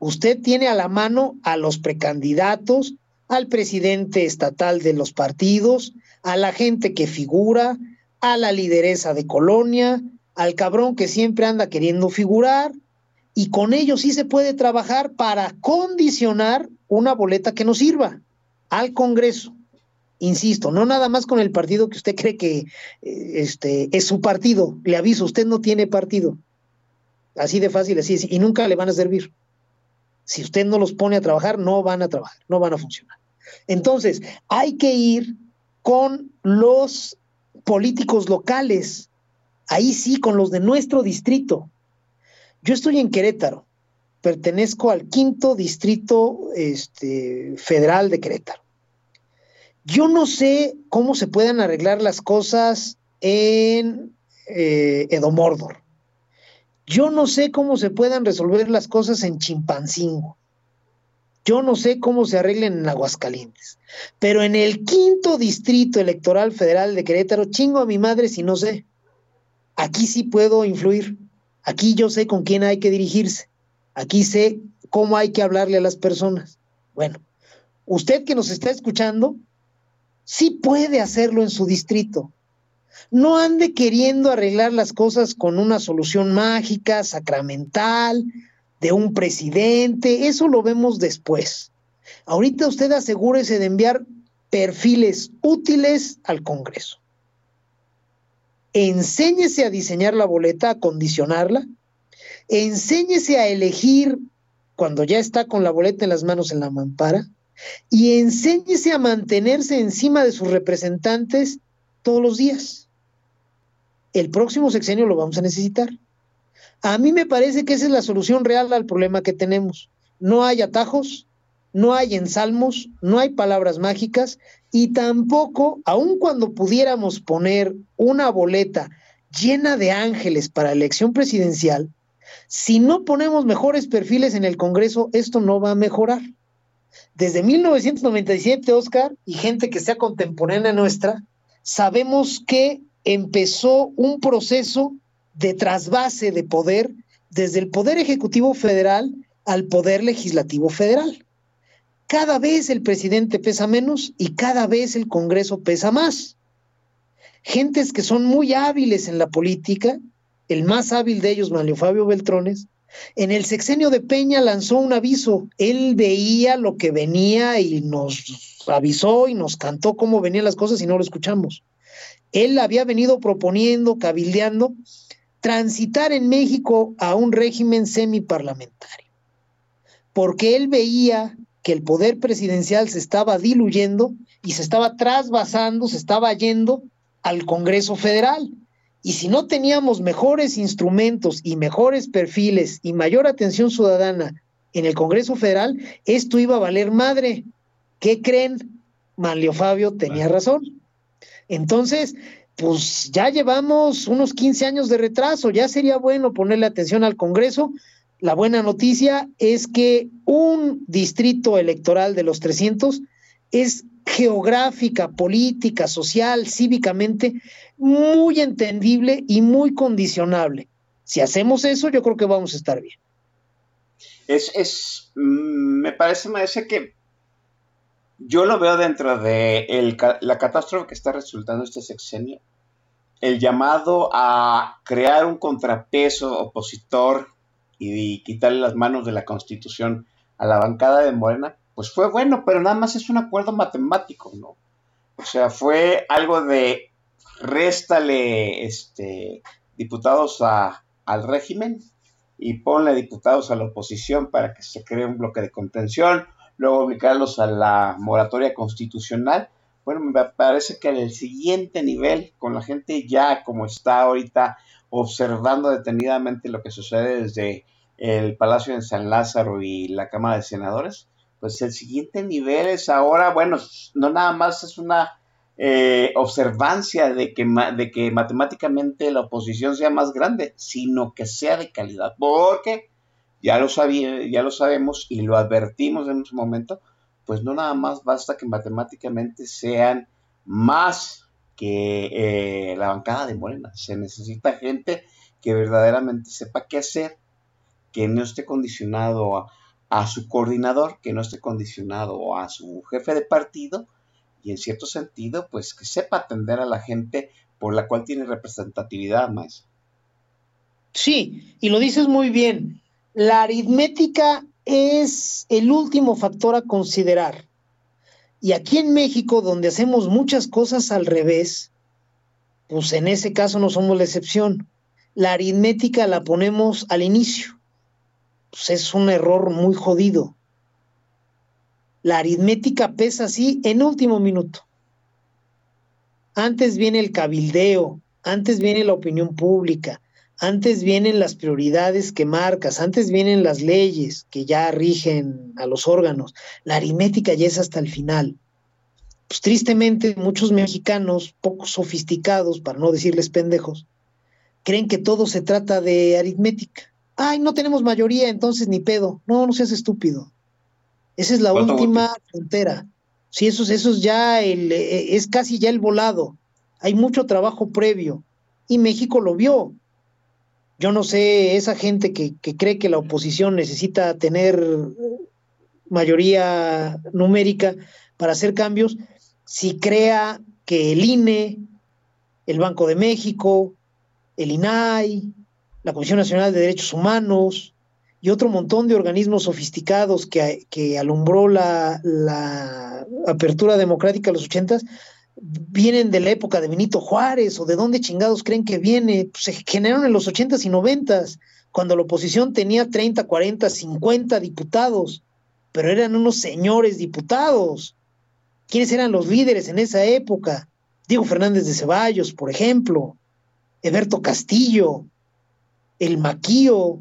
usted tiene a la mano a los precandidatos, al presidente estatal de los partidos, a la gente que figura, a la lideresa de colonia, al cabrón que siempre anda queriendo figurar, y con ello sí se puede trabajar para condicionar una boleta que nos sirva al Congreso. Insisto, no nada más con el partido que usted cree que eh, este, es su partido. Le aviso, usted no tiene partido. Así de fácil, así es, y nunca le van a servir. Si usted no los pone a trabajar, no van a trabajar, no van a funcionar. Entonces, hay que ir con los políticos locales, ahí sí, con los de nuestro distrito. Yo estoy en Querétaro, pertenezco al quinto distrito este, federal de Querétaro. Yo no sé cómo se puedan arreglar las cosas en eh, Edomordor. Yo no sé cómo se puedan resolver las cosas en Chimpancingo. Yo no sé cómo se arreglen en Aguascalientes. Pero en el quinto distrito electoral federal de Querétaro, chingo a mi madre si no sé. Aquí sí puedo influir. Aquí yo sé con quién hay que dirigirse. Aquí sé cómo hay que hablarle a las personas. Bueno, usted que nos está escuchando, sí puede hacerlo en su distrito. No ande queriendo arreglar las cosas con una solución mágica, sacramental, de un presidente, eso lo vemos después. Ahorita usted asegúrese de enviar perfiles útiles al Congreso. Enséñese a diseñar la boleta, a condicionarla. Enséñese a elegir cuando ya está con la boleta en las manos en la mampara. Y enséñese a mantenerse encima de sus representantes todos los días. El próximo sexenio lo vamos a necesitar. A mí me parece que esa es la solución real al problema que tenemos. No hay atajos, no hay ensalmos, no hay palabras mágicas y tampoco, aun cuando pudiéramos poner una boleta llena de ángeles para elección presidencial, si no ponemos mejores perfiles en el Congreso, esto no va a mejorar. Desde 1997, Oscar, y gente que sea contemporánea nuestra, sabemos que empezó un proceso de trasvase de poder desde el Poder Ejecutivo Federal al Poder Legislativo Federal. Cada vez el presidente pesa menos y cada vez el Congreso pesa más. Gentes que son muy hábiles en la política, el más hábil de ellos, Manlio Fabio Beltrones, en el sexenio de Peña lanzó un aviso. Él veía lo que venía y nos avisó y nos cantó cómo venían las cosas y no lo escuchamos. Él había venido proponiendo, cabildeando, transitar en México a un régimen semiparlamentario, porque él veía que el poder presidencial se estaba diluyendo y se estaba trasvasando, se estaba yendo al Congreso Federal. Y si no teníamos mejores instrumentos y mejores perfiles y mayor atención ciudadana en el Congreso Federal, esto iba a valer madre. ¿Qué creen? Manlio Fabio tenía razón. Entonces, pues ya llevamos unos 15 años de retraso, ya sería bueno ponerle atención al Congreso. La buena noticia es que un distrito electoral de los 300 es geográfica, política, social, cívicamente muy entendible y muy condicionable. Si hacemos eso, yo creo que vamos a estar bien. Es, es mm, me parece, me parece que yo lo veo dentro de la catástrofe que está resultando este sexenio, el llamado a crear un contrapeso opositor y, quitarle las manos de la constitución a la bancada de Morena, pues fue bueno, pero nada más es un acuerdo matemático, ¿no? O sea, fue algo de réstale este, diputados al régimen y ponle diputados a la oposición para que se cree un bloque de contención luego obligarlos a la moratoria constitucional. Bueno, me parece que en el siguiente nivel, con la gente ya como está ahorita observando detenidamente lo que sucede desde el Palacio de San Lázaro y la Cámara de Senadores, pues el siguiente nivel es ahora, bueno, no nada más es una eh, observancia de que, de que matemáticamente la oposición sea más grande, sino que sea de calidad. Porque ya lo, sabía, ya lo sabemos y lo advertimos en su momento, pues no nada más basta que matemáticamente sean más que eh, la bancada de Morena. Se necesita gente que verdaderamente sepa qué hacer, que no esté condicionado a, a su coordinador, que no esté condicionado a su jefe de partido y en cierto sentido, pues que sepa atender a la gente por la cual tiene representatividad más. Sí, y lo dices muy bien La aritmética es el último factor a considerar. Y aquí en México, donde hacemos muchas cosas al revés, pues en ese caso no somos la excepción. La aritmética la ponemos al inicio. Pues es un error muy jodido. La aritmética pesa así en último minuto. Antes viene el cabildeo, antes viene la opinión pública, antes vienen las prioridades que marcas, antes vienen las leyes que ya rigen a los órganos. La aritmética ya es hasta el final. Pues tristemente muchos mexicanos, poco sofisticados, para no decirles pendejos, creen que todo se trata de aritmética. Ay, no tenemos mayoría, entonces ni pedo. No, no seas estúpido. Esa es la última frontera. Sí, eso, eso es ya el, eh, es casi ya el volado. Hay mucho trabajo previo. Y México lo vio. Yo no sé, esa gente que, que cree que la oposición necesita tener mayoría numérica para hacer cambios, si crea que el INE, el Banco de México, el INAI, la Comisión Nacional de Derechos Humanos y otro montón de organismos sofisticados que, que alumbró la, la, apertura democrática de los ochentas, vienen de la época de Benito Juárez o de dónde chingados creen que viene, pues se generaron en los ochentas y noventas, cuando la oposición tenía 30, 40, 50 diputados, pero eran unos señores diputados. ¿Quiénes eran los líderes en esa época? Diego Fernández de Ceballos, por ejemplo, Eberto Castillo, el Maquío,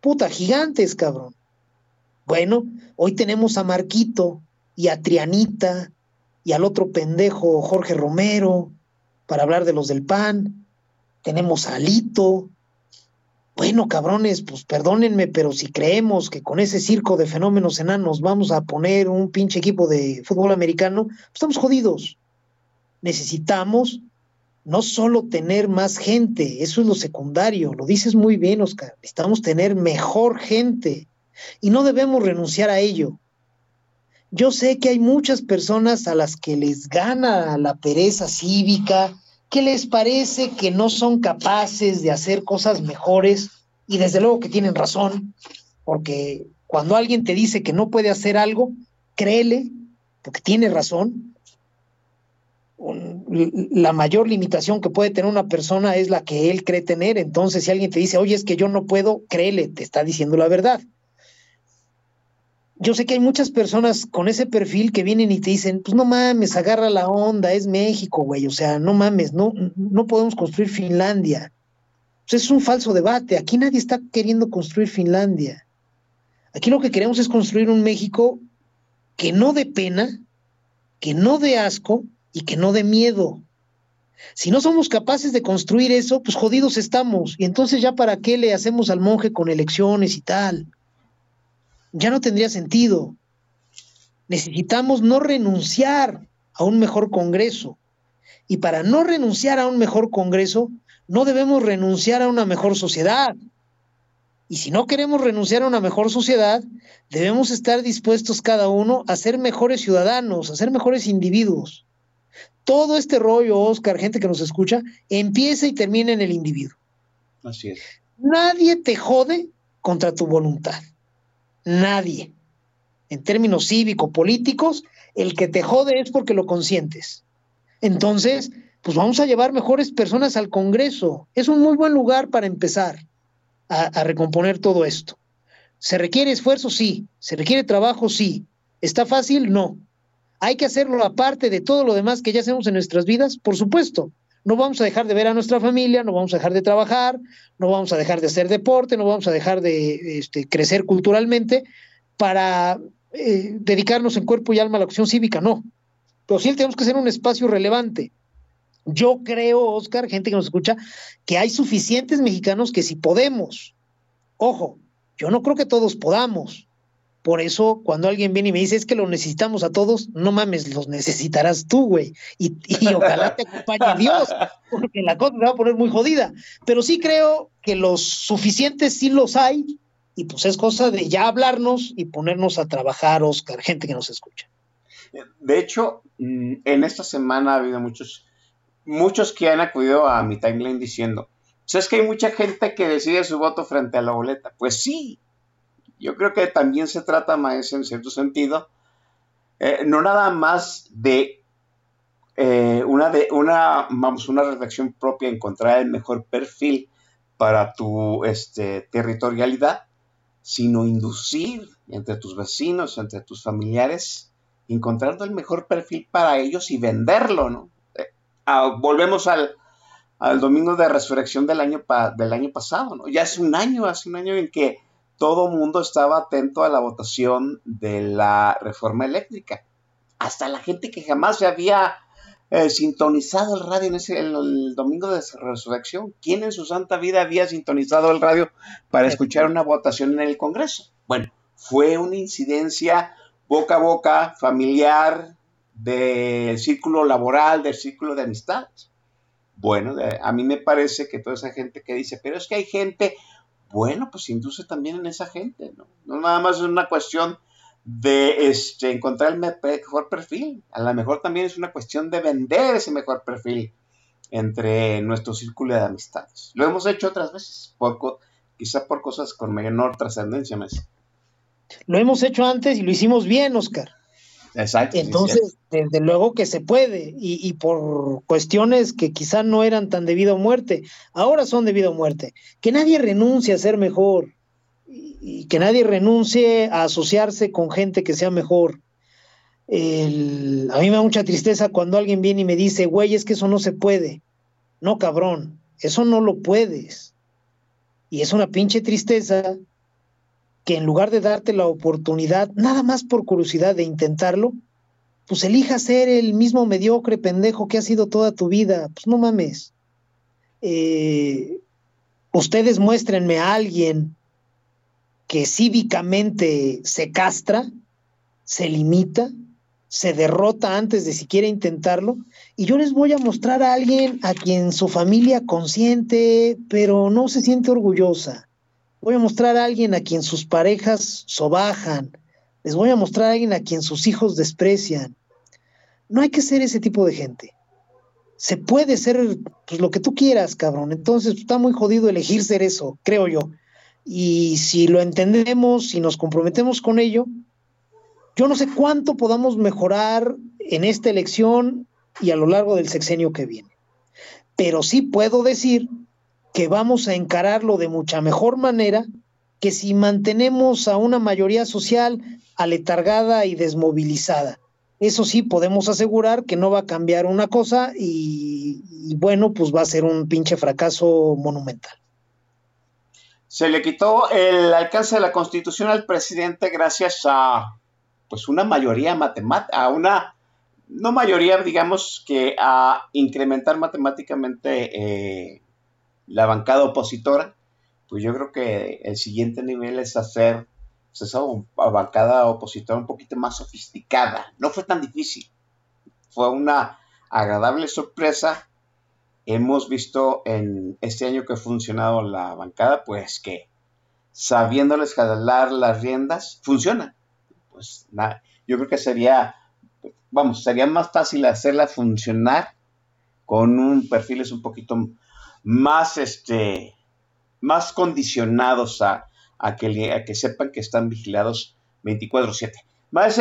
puta, gigantes, cabrón. Bueno, hoy tenemos a Marquito y a Trianita y al otro pendejo Jorge Romero para hablar de los del PAN. Tenemos a Alito. Bueno, cabrones, pues perdónenme, pero si creemos que con ese circo de fenómenos enanos vamos a poner un pinche equipo de fútbol americano, pues estamos jodidos. Necesitamos no solo tener más gente, eso es lo secundario, lo dices muy bien, Oscar, necesitamos tener mejor gente y no debemos renunciar a ello. Yo sé que hay muchas personas a las que les gana la pereza cívica, que les parece que no son capaces de hacer cosas mejores y desde luego que tienen razón, porque cuando alguien te dice que no puede hacer algo, créele, porque tiene razón, la mayor limitación que puede tener una persona es la que él cree tener. Entonces, si alguien te dice, oye, es que yo no puedo, créele, te está diciendo la verdad. Yo sé que hay muchas personas con ese perfil que vienen y te dicen, pues no mames, agarra la onda, es México, güey, o sea, no mames, no, no podemos construir Finlandia. Pues es un falso debate, aquí nadie está queriendo construir Finlandia. Aquí lo que queremos es construir un México que no dé pena, que no dé asco, y que no dé miedo. Si no somos capaces de construir eso, pues jodidos estamos. Y entonces ya para qué le hacemos al monje con elecciones y tal. Ya no tendría sentido. Necesitamos no renunciar a un mejor Congreso. Y para no renunciar a un mejor Congreso, no debemos renunciar a una mejor sociedad. Y si no queremos renunciar a una mejor sociedad, debemos estar dispuestos cada uno a ser mejores ciudadanos, a ser mejores individuos todo este rollo, Oscar, gente que nos escucha, empieza y termina en el individuo. Así es. Nadie te jode contra tu voluntad. Nadie. En términos cívico-políticos, el que te jode es porque lo consientes. Entonces, pues vamos a llevar mejores personas al Congreso. Es un muy buen lugar para empezar a, a recomponer todo esto. ¿Se requiere esfuerzo? Sí. ¿Se requiere trabajo? Sí. ¿Está fácil? No. Hay que hacerlo aparte de todo lo demás que ya hacemos en nuestras vidas, por supuesto. No vamos a dejar de ver a nuestra familia, no vamos a dejar de trabajar, no vamos a dejar de hacer deporte, no vamos a dejar de este, crecer culturalmente para eh, dedicarnos en cuerpo y alma a la acción cívica, no. Pero sí tenemos que ser un espacio relevante. Yo creo, Oscar, gente que nos escucha, que hay suficientes mexicanos que si podemos, ojo, yo no creo que todos podamos, por eso, cuando alguien viene y me dice, es que lo necesitamos a todos, no mames, los necesitarás tú, güey. Y, (laughs) ojalá te acompañe Dios, porque la cosa se va a poner muy jodida. Pero sí creo que los suficientes sí los hay, y pues es cosa de ya hablarnos y ponernos a trabajar, Oscar, gente que nos escucha. De hecho, mm, en esta semana ha habido muchos, muchos que han acudido a mi timeline diciendo, ¿sabes que hay mucha gente que decide su voto frente a la boleta? Pues sí, Yo creo que también se trata, maestro, en cierto sentido, eh, no nada más de eh, una, de, una, vamos, una reflexión propia, encontrar el mejor perfil para tu este, territorialidad, sino inducir entre tus vecinos, entre tus familiares, encontrando el mejor perfil para ellos y venderlo, ¿no? Eh, volvemos al, al, domingo de resurrección del año, del año pasado, ¿no? Ya hace un año, hace un año en que todo mundo estaba atento a la votación de la reforma eléctrica. Hasta la gente que jamás se había eh, sintonizado el radio en ese, el, domingo de resurrección. ¿Quién en su santa vida había sintonizado el radio para escuchar una votación en el Congreso? Bueno, fue una incidencia boca a boca, familiar, del círculo laboral, del círculo de amistad. Bueno, a mí me parece que toda esa gente que dice, pero es que hay gente bueno, pues induce también en esa gente, ¿no? No nada más es una cuestión de este, encontrar el mejor perfil, a lo mejor también es una cuestión de vender ese mejor perfil entre nuestro círculo de amistades. Lo hemos hecho otras veces, por, quizá por cosas con menor trascendencia, Messi. Lo hemos hecho antes y lo hicimos bien, Oscar. Exacto. Entonces, desde luego que se puede, y, por cuestiones que quizá no eran tan debido a muerte, ahora son debido a muerte. Que nadie renuncie a ser mejor, y, que nadie renuncie a asociarse con gente que sea mejor. a mí me da mucha tristeza cuando alguien viene y me dice, güey, es que eso no se puede. No, cabrón, eso no lo puedes. Y es una pinche tristeza que en lugar de darte la oportunidad, nada más por curiosidad de intentarlo, pues elija ser el mismo mediocre pendejo que ha sido toda tu vida. Pues no mames. Eh, ustedes muéstrenme a alguien que cívicamente se castra, se limita, se derrota antes de siquiera intentarlo, y yo les voy a mostrar a alguien a quien su familia consiente, pero no se siente orgullosa Voy a mostrar a alguien a quien sus parejas sobajan. Les voy a mostrar a alguien a quien sus hijos desprecian. No hay que ser ese tipo de gente. Se puede ser pues, lo que tú quieras, cabrón. Entonces está muy jodido elegir ser eso, creo yo. Y si lo entendemos, y nos comprometemos con ello, yo no sé cuánto podamos mejorar en esta elección y a lo largo del sexenio que viene. Pero sí puedo decir que vamos a encararlo de mucha mejor manera que si mantenemos a una mayoría social aletargada y desmovilizada. Eso sí, podemos asegurar que no va a cambiar una cosa y, bueno, pues va a ser un pinche fracaso monumental. Se le quitó el alcance de la constitución al presidente gracias a pues una mayoría matemática, a una, no mayoría, digamos que a incrementar matemáticamente eh, la bancada opositora, pues yo creo que el siguiente nivel es hacer pues, esa bancada opositora un poquito más sofisticada. No fue tan difícil. Fue una agradable sorpresa. Hemos visto en este año que ha funcionado la bancada, pues que sabiéndoles jalar las riendas, funciona. Pues nada, yo creo que sería, vamos, sería más fácil hacerla funcionar con un perfil es un poquito más, este, más condicionados a, que, que sepan que están vigilados 24/7.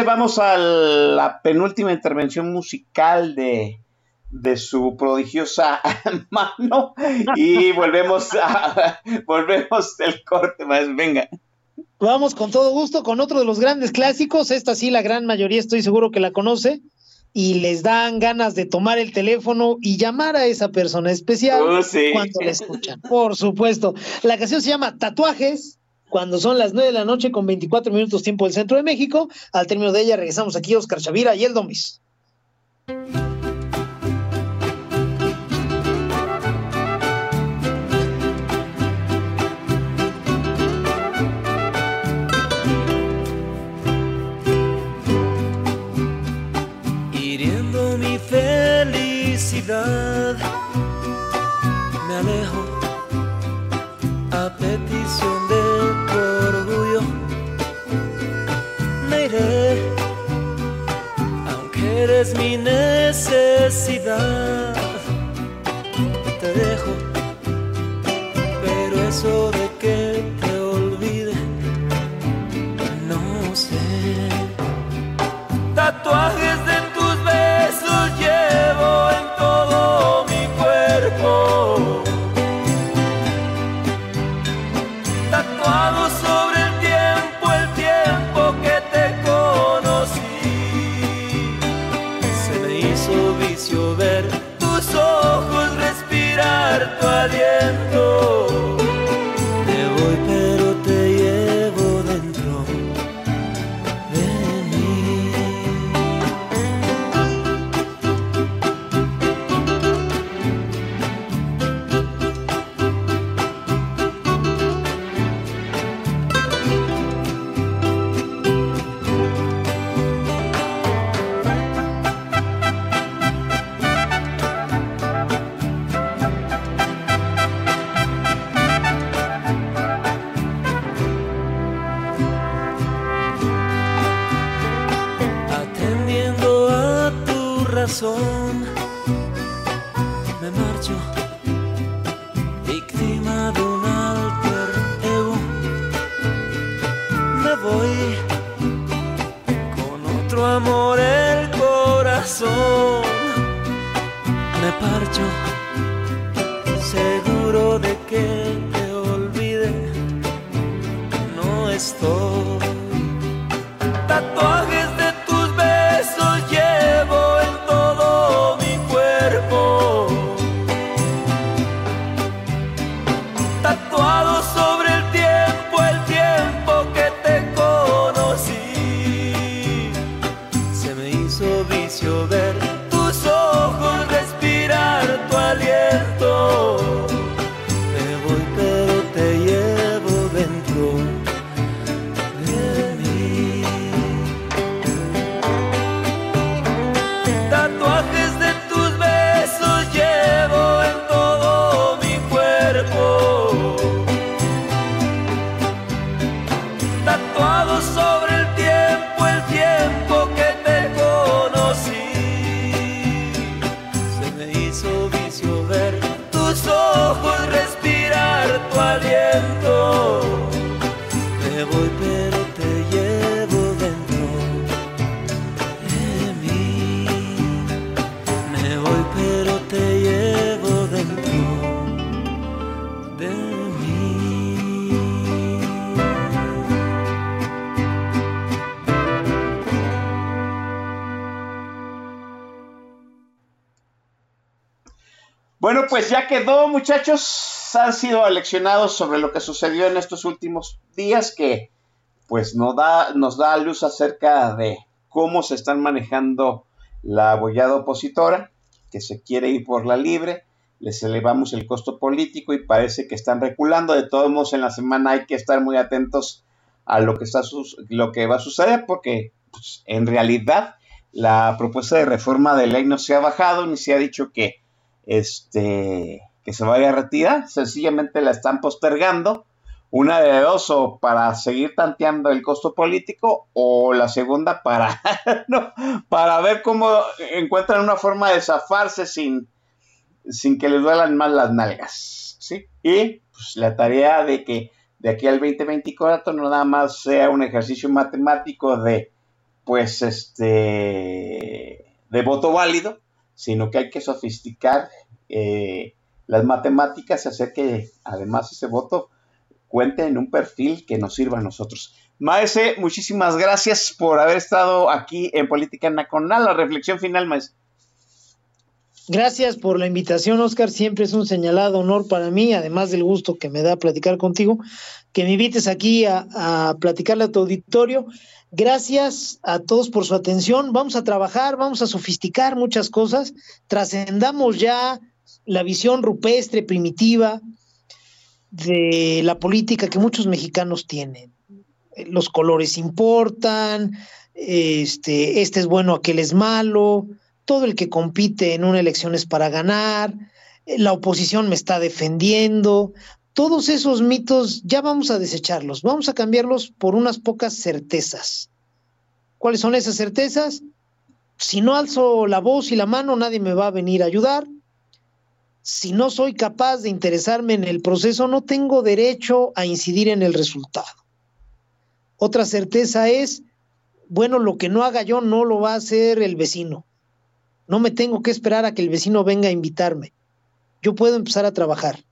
vamos a la penúltima intervención musical de, de su prodigiosa (laughs) mano y volvemos a, (laughs) volvemos el corte más venga. Vamos con todo gusto con otro de los grandes clásicos. Esta sí la gran mayoría estoy seguro que la conoce y les dan ganas de tomar el teléfono y llamar a esa persona especial oh, cuando la escuchan. Por supuesto. La canción se llama Tatuajes. Cuando son las 9 de la noche con 24 minutos tiempo del centro de México, al término de ella regresamos aquí Oscar Chavira y el Domis. Me alejo a petición de tu orgullo. Me iré, aunque eres mi necesidad. Te dejo, pero eso de Tatuajes pues ya quedó, muchachos. Han sido aleccionados sobre lo que sucedió en estos últimos días, que pues nos da, nos da luz acerca de cómo se están manejando la abollada opositora, que se quiere ir por la libre, les elevamos el costo político y parece que están reculando. De todos modos, en la semana hay que estar muy atentos a lo que, va a suceder, porque pues, en realidad la propuesta de reforma de ley no se ha bajado, ni se ha dicho que este, que se vaya a retirar, sencillamente la están postergando, una de dos, o para seguir tanteando el costo político, o la segunda para, (laughs) para ver cómo encuentran una forma de zafarse sin, sin que les duelan más las nalgas, ¿sí? Y pues, la tarea de que de aquí al 2024 no nada más sea un ejercicio matemático de, pues, este, de voto válido, sino que hay que sofisticar eh, las matemáticas y hacer que además ese voto cuente en un perfil que nos sirva a nosotros. Maese, muchísimas gracias por haber estado aquí en Política Nacional. La reflexión final, Maese. Gracias por la invitación, Oscar. Siempre es un señalado honor para mí, además del gusto que me da platicar contigo, que me invites aquí a, a platicarle a tu auditorio. Gracias a todos por su atención. Vamos a trabajar, vamos a sofisticar muchas cosas. Trascendamos ya la visión rupestre, primitiva de la política que muchos mexicanos tienen. Los colores importan, este, este es bueno, aquel es malo todo el que compite en una elección es para ganar, la oposición me está defendiendo, todos esos mitos ya vamos a desecharlos, vamos a cambiarlos por unas pocas certezas. ¿Cuáles son esas certezas? Si no alzo la voz y la mano, nadie me va a venir a ayudar. Si no soy capaz de interesarme en el proceso, no tengo derecho a incidir en el resultado. Otra certeza es, bueno, lo que no haga yo no lo va a hacer el vecino. No me tengo que esperar a que el vecino venga a invitarme. Yo puedo empezar a trabajar.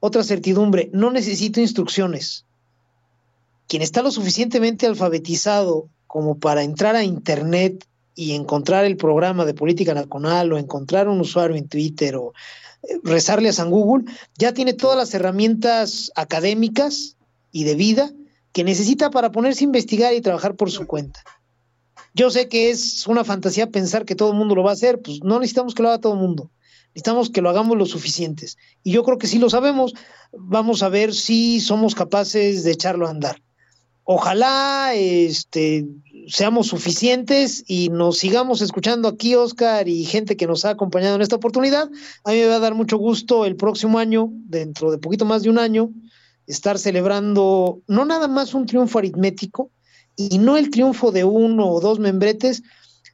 Otra certidumbre, no necesito instrucciones. Quien está lo suficientemente alfabetizado como para entrar a Internet y encontrar el programa de política nacional o encontrar un usuario en Twitter o eh, rezarle a San Google, ya tiene todas las herramientas académicas y de vida que necesita para ponerse a investigar y trabajar por su cuenta. Yo sé que es una fantasía pensar que todo el mundo lo va a hacer, pues no necesitamos que lo haga todo el mundo, necesitamos que lo hagamos lo suficientes. Y yo creo que si lo sabemos, vamos a ver si somos capaces de echarlo a andar. Ojalá este, seamos suficientes y nos sigamos escuchando aquí, Oscar, y gente que nos ha acompañado en esta oportunidad. A mí me va a dar mucho gusto el próximo año, dentro de poquito más de un año, estar celebrando no nada más un triunfo aritmético y no el triunfo de uno o dos membretes,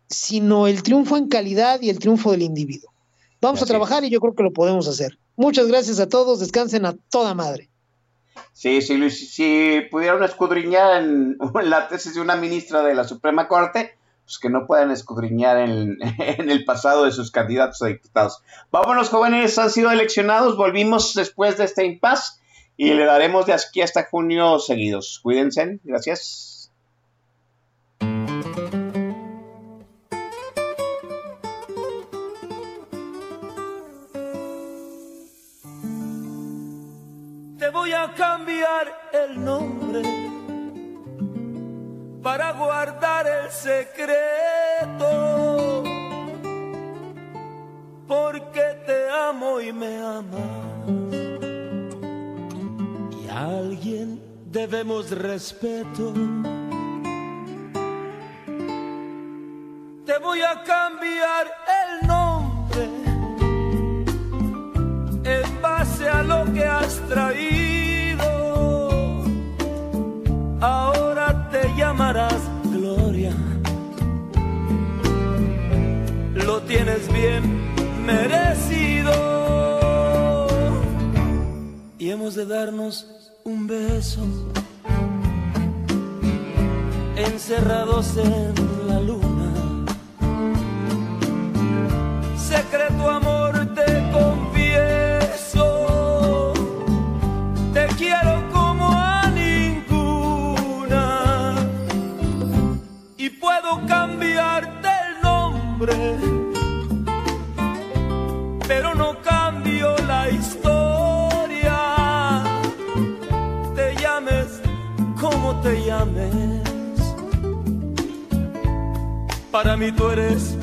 sino el triunfo en calidad y el triunfo del individuo. Vamos a trabajar y yo creo que lo podemos hacer. Muchas gracias a todos, descansen a toda madre. Sí, sí, Luis, si pudieron escudriñar (laughs) en, la tesis de una ministra de la Suprema Corte, pues que no puedan escudriñar en, (laughs) en, el pasado de sus candidatos a diputados. Vámonos, jóvenes, han sido eleccionados, volvimos después de este impasse y le daremos de aquí hasta junio seguidos. Cuídense, gracias. Voy a cambiar el nombre para guardar el secreto, porque te amo y me amas alguien debemos respeto. Te voy a cambiar el nombre en base a lo que has traído. Ahora te llamarás Gloria. Lo tienes bien merecido. Y hemos de darnos un beso, encerrados en la luna. Secreto amor te confieso, pero no cambio la historia. te llames. Para mí tú eres